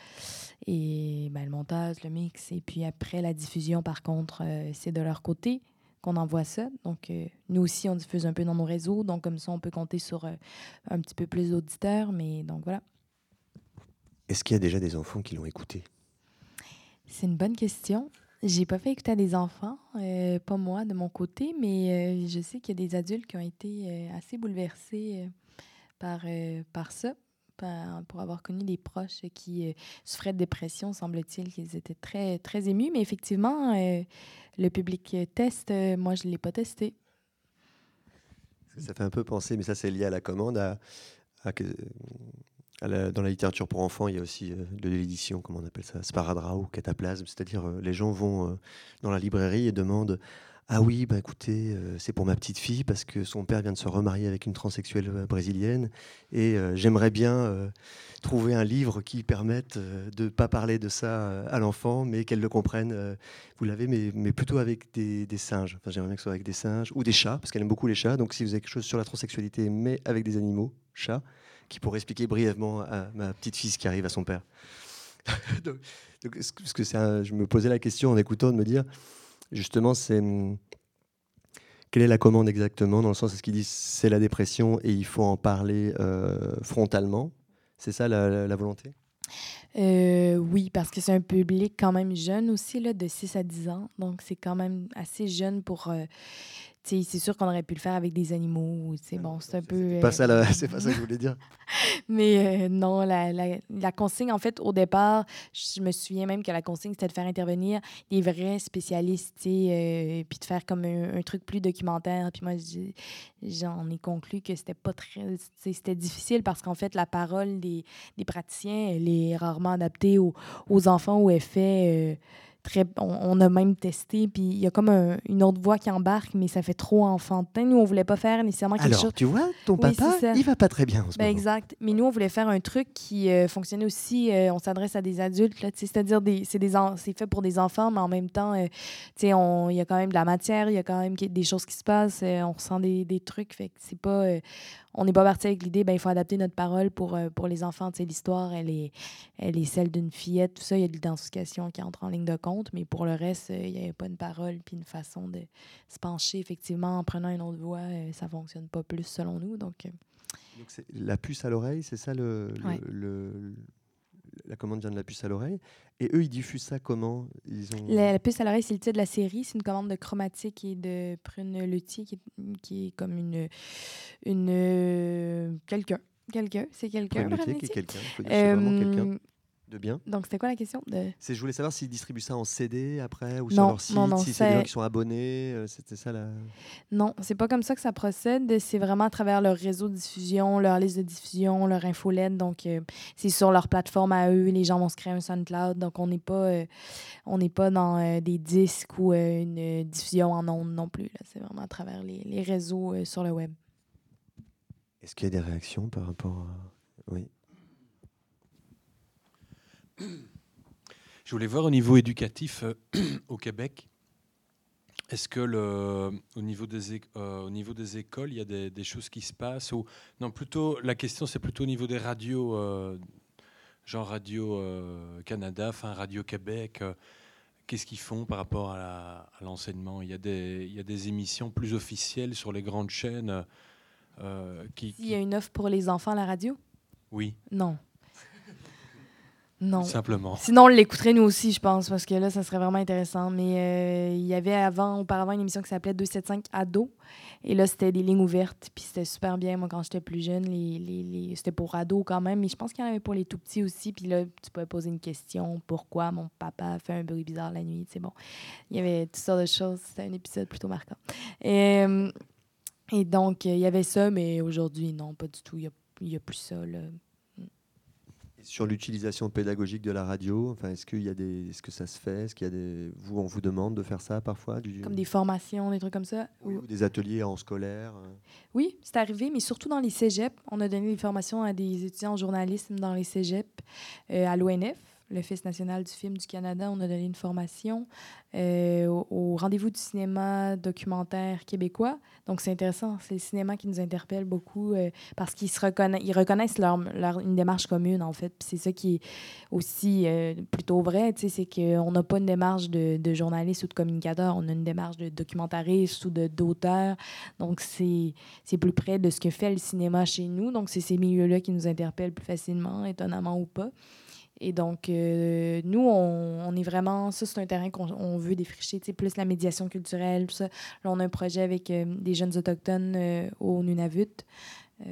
et ben, le montage, le mix. Et puis après, la diffusion, par contre, euh, c'est de leur côté qu'on envoie ça. Donc nous aussi, on diffuse un peu dans nos réseaux. Donc comme ça, on peut compter sur un petit peu plus d'auditeurs. Mais donc voilà. Est-ce qu'il y a déjà des enfants qui l'ont écouté? C'est une bonne question. J'ai pas fait écouter à des enfants, euh, pas moi de mon côté, mais euh, je sais qu'il y a des adultes qui ont été euh, assez bouleversés par, par ça, pour avoir connu des proches qui souffraient de dépression, semble-t-il qu'ils étaient très, très émus. Mais effectivement, le public teste. moi, je ne l'ai pas testé. Ça fait un peu penser, mais ça, c'est lié à la commande, à, dans la littérature pour enfants, il y a aussi de l'édition, comment on appelle ça, sparadrap ou cataplasme, c'est-à-dire les gens vont dans la librairie et demandent ah oui, bah écoutez, euh, c'est pour ma petite fille parce que son père vient de se remarier avec une transsexuelle euh, brésilienne et euh, j'aimerais bien trouver un livre qui permette de ne pas parler de ça à l'enfant, mais qu'elle le comprenne. vous l'avez, mais, mais, plutôt avec des, singes. Enfin, j'aimerais bien que ce soit avec des singes ou des chats parce qu'elle aime beaucoup les chats. Donc, si vous avez quelque chose sur la transsexualité, mais avec des animaux, chats, qui pourrait expliquer brièvement à ma petite fille qui arrive à son père. [LAUGHS] donc, ce que je me posais la question en écoutant de me dire justement, c'est hum, quelle est la commande exactement Dans le sens, est-ce qu'ils disent c'est la dépression et il faut en parler euh, frontalement? C'est ça la, volonté? Euh, oui, parce que c'est un public quand même jeune aussi, là, de 6 à 10 ans. Donc, c'est quand même assez jeune pour. Euh, c'est sûr qu'on aurait pu le faire avec des animaux. C'est bon, c'est un peu. Pas ça, [LAUGHS] c'est pas ça que je voulais dire. [LAUGHS] Mais non, la, la, la, consigne, en fait, au départ, je me souviens même que la consigne, c'était de faire intervenir des vrais spécialistes, puis de faire comme un, truc plus documentaire. Puis moi, j'en ai conclu que c'était pas très. C'était difficile parce qu'en fait, la parole des, des, praticiens, elle est rarement adaptée aux, aux enfants où elle fait on, a même testé, puis il y a comme une autre voix qui embarque, mais ça fait trop enfantin. Nous, on voulait pas faire nécessairement quelque Alors, tu vois, ton papa, il va pas très bien en ce ben, Exact. Mais nous, on voulait faire un truc qui euh, fonctionnait aussi. Euh, on s'adresse à des adultes, c'est-à-dire c'est des c'est fait pour des enfants, mais en même temps, euh, il y a quand même de la matière, il y a quand même des choses qui se passent, on ressent des, des trucs. Fait que c'est pas on n'est pas parti avec l'idée, ben, il faut adapter notre parole pour, euh, pour les enfants. L'histoire, elle est, elle est celle d'une fillette, tout ça. Il y a de l'identification qui entre en ligne de compte, mais pour le reste, euh, il n'y avait pas une parole puis une façon de se pencher. Effectivement, en prenant une autre voix, euh, ça ne fonctionne pas plus selon nous. Donc, donc la puce à l'oreille, c'est ça le, le, la commande vient de la puce à l'oreille. Et eux, ils diffusent ça comment? Ils ont... la, puce à l'oreille, c'est le titre de la série. C'est une commande de chromatique et de Prune Luthier, qui, qui, est comme une. une quelqu'un. Quelqu'un, c'est quelqu'un. Prune Luthier, qui est quelqu'un. vraiment quelqu'un de bien. Donc, c'était quoi la question de... Je voulais savoir s'ils distribuent ça en CD après ou sur leur site, non, si c'est des gens qui sont abonnés. Euh, c'était ça la... Non, c'est pas comme ça que ça procède. C'est vraiment à travers leur réseau de diffusion, leur liste de diffusion, leur infolette. Donc, euh, c'est sur leur plateforme à eux. Les gens vont se créer un SoundCloud. Donc, on n'est pas, euh, on n'est pas dans des disques ou une diffusion en ondes non plus. C'est vraiment à travers les, les réseaux sur le web. Est-ce qu'il y a des réactions par rapport à... Oui. Je voulais voir au niveau éducatif euh, [CLEARS THROAT] au Québec. Est-ce que le, au, niveau des, euh, au niveau des écoles, il y a des, choses qui se passent ou, Non, plutôt, la question, c'est plutôt au niveau des radios, euh, genre Radio Canada, enfin Radio Québec. Qu'est-ce qu'ils font par rapport à l'enseignement? Il, y a des, il y a des émissions plus officielles sur les grandes chaînes qui, Il y a une offre pour les enfants à la radio? Oui. Non. Non. Simplement. Sinon, on l'écouterait nous aussi, je pense, parce que là, ça serait vraiment intéressant. Mais euh, il y avait avant, auparavant, une émission qui s'appelait 275 Ado. Et là, c'était des lignes ouvertes. Puis c'était super bien. Moi, quand j'étais plus jeune, les, les, c'était pour ados quand même. Mais je pense qu'il y en avait pour les tout petits aussi. Puis là, tu pouvais poser une question. Pourquoi mon papa fait un bruit bizarre la nuit? C'est bon. Il y avait toutes sortes de choses. C'était un épisode plutôt marquant. Et, euh, et donc, il y avait ça, mais aujourd'hui, non, pas du tout. Il n'y a, a, plus ça. Là sur l'utilisation pédagogique de la radio enfin, Est-ce qu'il y a des, est-ce que ça se fait? Est-ce qu'il y a des, vous, on vous demande de faire ça parfois du... Comme des formations, des trucs comme ça ou... des ateliers en scolaire euh? Oui, c'est arrivé, mais surtout dans les cégeps. On a donné des formations à des étudiants en journalisme dans les cégeps, euh, à l'ONF l'Office national du film du Canada, on a donné une formation euh, au, rendez-vous du cinéma documentaire québécois. Donc, c'est intéressant. C'est le cinéma qui nous interpelle beaucoup euh, parce qu'ils se reconnaissent, une démarche commune, en fait. c'est ça qui est aussi euh, plutôt vrai, c'est qu'on n'a pas une démarche de, de, journaliste ou de communicateur, on a une démarche de documentariste ou d'auteur. Donc, c'est plus près de ce que fait le cinéma chez nous. Donc, c'est ces milieux-là qui nous interpellent plus facilement, étonnamment ou pas. Et donc, euh, nous, on, est vraiment, ça, c'est un terrain qu'on veut défricher, plus la médiation culturelle, tout ça. Là, on a un projet avec euh, des jeunes autochtones euh, au Nunavut.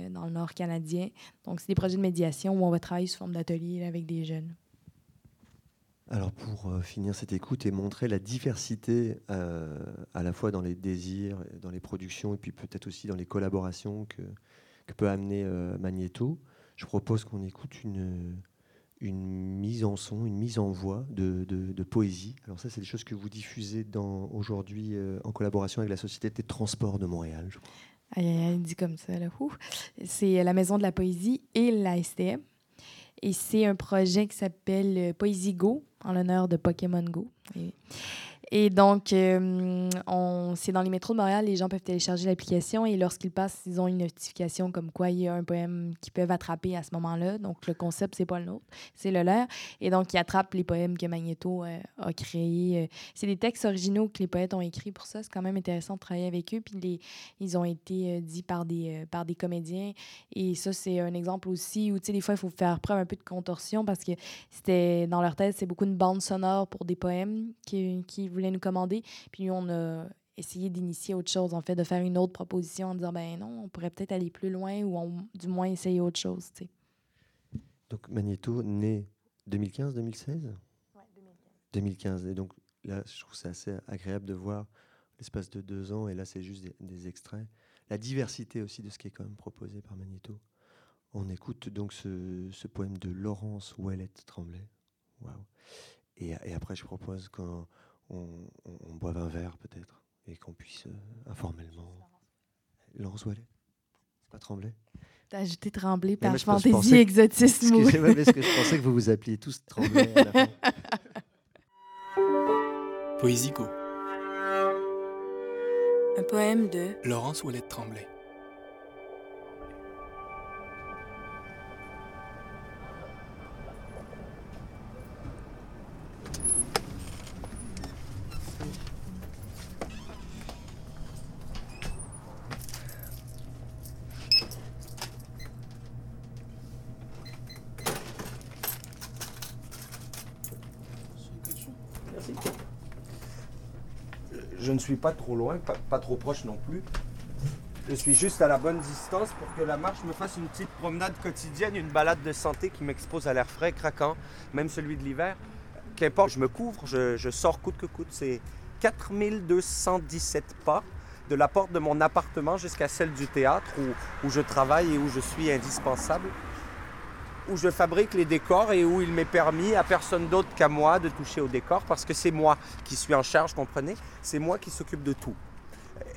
dans le nord canadien. Donc, c'est des projets de médiation où on va travailler sous forme d'atelier avec des jeunes. Alors pour finir cette écoute et montrer la diversité à la fois dans les désirs, dans les productions et puis peut-être aussi dans les collaborations que, que peut amener Magneto, je propose qu'on écoute une, une mise en son, une mise en voix de, de, poésie. Alors ça, c'est des choses que vous diffusez aujourd'hui euh, en collaboration avec la Société des Transports de Montréal. Je dit comme ça, là. C'est la Maison de la Poésie et la STM. Et c'est un projet qui s'appelle euh, Poésie Go, en l'honneur de Pokémon Go. Et donc, euh, c'est dans les métros de Montréal, les gens peuvent télécharger l'application et lorsqu'ils passent, ils ont une notification comme quoi il y a un poème qu'ils peuvent attraper à ce moment-là. Donc, le concept, c'est pas le nôtre, c'est le leur. Et donc, ils attrapent les poèmes que Magneto euh, a créés. C'est des textes originaux que les poètes ont écrits pour ça. C'est quand même intéressant de travailler avec eux. Puis, les, ils ont été euh, dits par des, par des comédiens. Et ça, c'est un exemple aussi où, tu sais, des fois, il faut faire preuve un peu de contorsion parce que c'était dans leur tête, c'est beaucoup une bande sonore pour des poèmes qui, qui voulaient nous commander. Puis on a essayé d'initier autre chose, en fait, de faire une autre proposition en disant, ben non, on pourrait peut-être aller plus loin ou du moins essayer autre chose, tu sais. Donc Magneto, né 2015-2016 Oui, 2015. 2015. Et donc là, je trouve c'est assez agréable de voir l'espace de deux ans, et là, c'est juste des, extraits. La diversité aussi de ce qui est quand même proposé par Magneto. On écoute donc ce, ce poème de Laurence Ouellette Tremblay. Waouh. Et, et, après, je propose qu'on on, on, boive un verre peut-être et qu'on puisse euh, informellement. Laurence Wallet C'est pas Tremblay T'as ajouté Tremblay par fantaisie, exotisme. Excusez-moi, parce que je pensais que vous vous appeliez tous Tremblay. Poésico. Un poème de Laurence Ouellette Tremblay. Suis pas trop loin, pas, trop proche non plus. Je suis juste à la bonne distance pour que la marche me fasse une petite promenade quotidienne, une balade de santé qui m'expose à l'air frais, craquant, même celui de l'hiver. Qu'importe, je me couvre, je, sors coûte que coûte. C'est 4217 pas de la porte de mon appartement jusqu'à celle du théâtre où je travaille et où je suis indispensable où je fabrique les décors et où il m'est permis à personne d'autre qu'à moi de toucher au décor parce que c'est moi qui suis en charge, comprenez? C'est moi qui s'occupe de tout.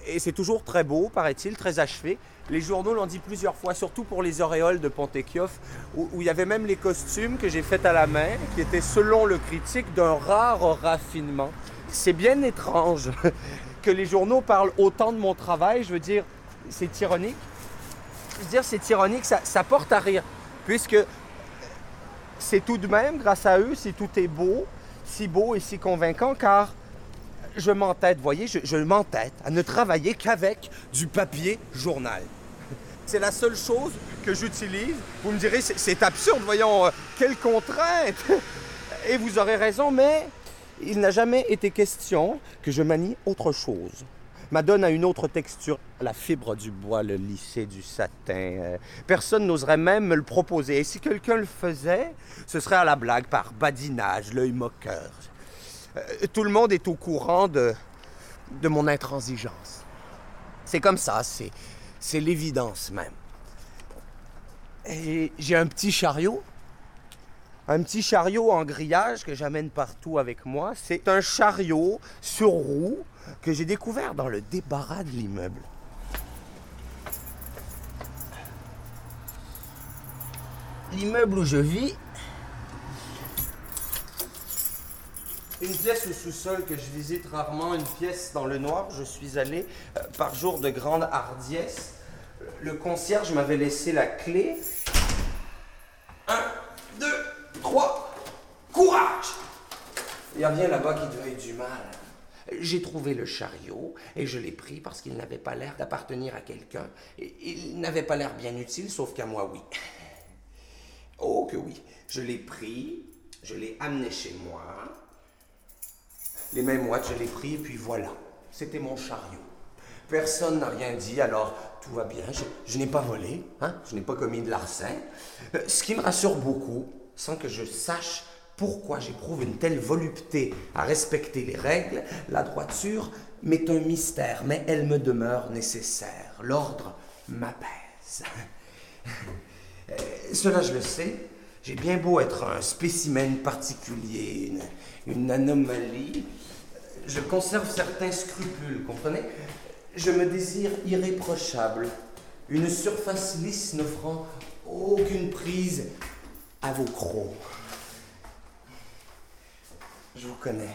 Et c'est toujours très beau, paraît-il, très achevé. Les journaux l'ont dit plusieurs fois, surtout pour les auréoles de Pontekioff, où, il y avait même les costumes que j'ai faits à la main, qui étaient, selon le critique, d'un rare raffinement. C'est bien étrange [LAUGHS] que les journaux parlent autant de mon travail. Je veux dire, c'est ironique. Je veux dire, c'est ironique, ça porte à rire puisque c'est tout de même, grâce à eux, si tout est beau, si beau et si convaincant, car je m'entête, voyez, je, m'entête à ne travailler qu'avec du papier journal. C'est la seule chose que j'utilise. Vous me direz, c'est absurde, voyons, euh, quelle contrainte Et vous aurez raison, mais il n'a jamais été question que je manie autre chose m'adonne à une autre texture. La fibre du bois, le lissé du satin. Euh, personne n'oserait même me le proposer. Et si quelqu'un le faisait, ce serait à la blague, par badinage, l'œil moqueur. Euh, tout le monde est au courant de, de mon intransigeance. C'est comme ça, c'est, c'est l'évidence même. Et j'ai un petit chariot un petit chariot en grillage que j'amène partout avec moi. C'est un chariot sur roue que j'ai découvert dans le débarras de l'immeuble. L'immeuble où je vis, une pièce au sous-sol que je visite rarement, une pièce dans le noir. Je suis allé euh, par jour de grande hardiesse. Le concierge m'avait laissé la clé. Un, deux, trois, courage Il y a rien là-bas qui te du mal. J'ai trouvé le chariot et je l'ai pris parce qu'il n'avait pas l'air d'appartenir à quelqu'un. Il n'avait pas l'air bien utile, sauf qu'à moi, oui. [LAUGHS] Oh que oui. Je l'ai pris, je l'ai amené chez moi. Les mêmes mois, je l'ai pris et puis voilà. C'était mon chariot. Personne n'a rien dit, alors tout va bien. Je, n'ai pas volé, hein? je n'ai pas commis de larcin. Euh, ce qui me rassure beaucoup, sans que je sache pourquoi j'éprouve une telle volupté à respecter les règles, la droiture m'est un mystère, mais elle me demeure nécessaire. L'ordre m'apaise. Euh, cela, je le sais. J'ai bien beau être un spécimen particulier, une, une anomalie, je conserve certains scrupules, comprenez? Je me désire irréprochable, une surface lisse n'offrant aucune prise à vos crocs. Je vous connais.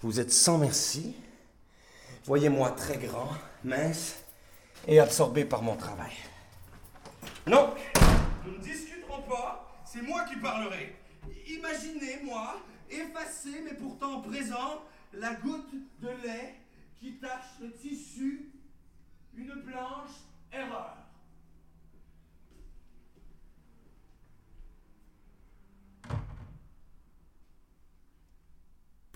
Vous êtes sans merci. Voyez-moi très grand, mince et absorbé par mon travail. Non, nous ne discuterons pas, c'est moi qui parlerai. Imaginez, moi, effacé mais pourtant présent, la goutte de lait qui tache le tissu, une blanche erreur.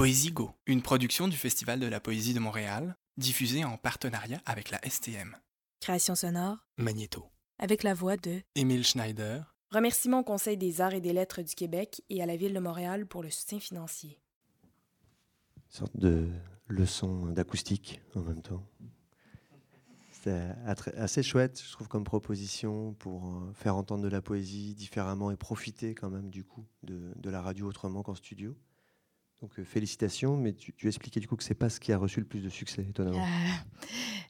Poésie Go, une production du Festival de la Poésie de Montréal, diffusée en partenariat avec la STM. Création sonore Magnéto. Avec la voix de Émile Schneider. Remerciements au Conseil des arts et des lettres du Québec et à la Ville de Montréal pour le soutien financier sorte de leçon d'acoustique en même temps. C'était assez chouette, je trouve, comme proposition pour euh, faire entendre de la poésie différemment et profiter quand même du coup de, de la radio autrement qu'en studio. Donc euh, félicitations, mais tu, tu, expliquais du coup que c'est pas ce qui a reçu le plus de succès, étonnamment.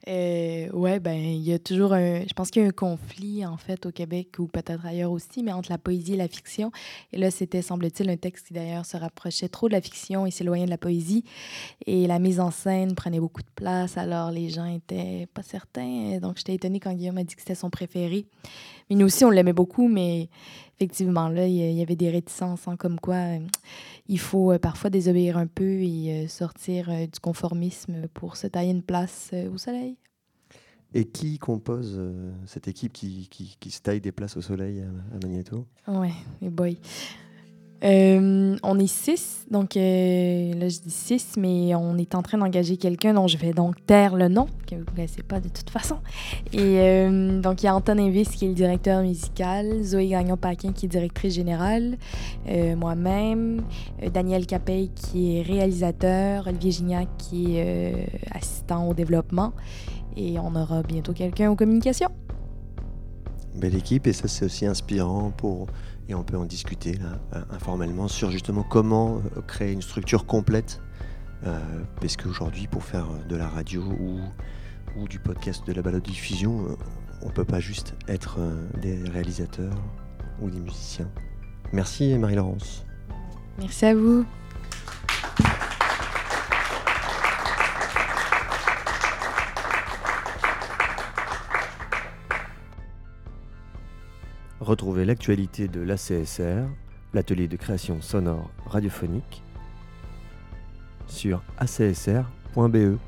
Euh, euh, ouais, ben il y a toujours un, je pense qu'il y a un conflit en fait au Québec ou peut-être ailleurs aussi, mais entre la poésie et la fiction. Et là, c'était semble-t-il un texte qui d'ailleurs se rapprochait trop de la fiction et s'éloignait de la poésie. Et la mise en scène prenait beaucoup de place, alors les gens étaient pas certains. Donc j'étais étonnée quand Guillaume m'a dit que c'était son préféré. Mais nous aussi, on l'aimait beaucoup, mais effectivement, là, il y avait des réticences, hein, comme quoi euh, il faut euh, parfois désobéir un peu et euh, sortir du conformisme pour se tailler une place au soleil. Et qui compose cette équipe qui, qui, qui, se taille des places au soleil à, à Magneto? Ouais, et boy. Euh, on est six, donc euh, là je dis six, mais on est en train d'engager quelqu'un dont je vais donc taire le nom, que vous ne connaissez pas de toute façon. Et euh, donc il y a Anton Invis qui est le directeur musical, Zoé Gagnon-Paquin qui est directrice générale, moi-même, Daniel Capey qui est réalisateur, Olivier Gignac qui est assistant au développement, et on aura bientôt quelqu'un aux communications. Belle équipe, et ça c'est aussi inspirant pour et on peut en discuter euh, informellement sur justement comment euh, créer une structure complète. Euh, parce qu'aujourd'hui, pour faire de la radio ou, ou du podcast de la balade diffusion, on ne peut pas juste être des réalisateurs ou des musiciens. Merci Marie-Laurence. Merci à vous. Retrouvez l'actualité de l'ACSR, l'atelier de création sonore radiophonique, sur acsr.be.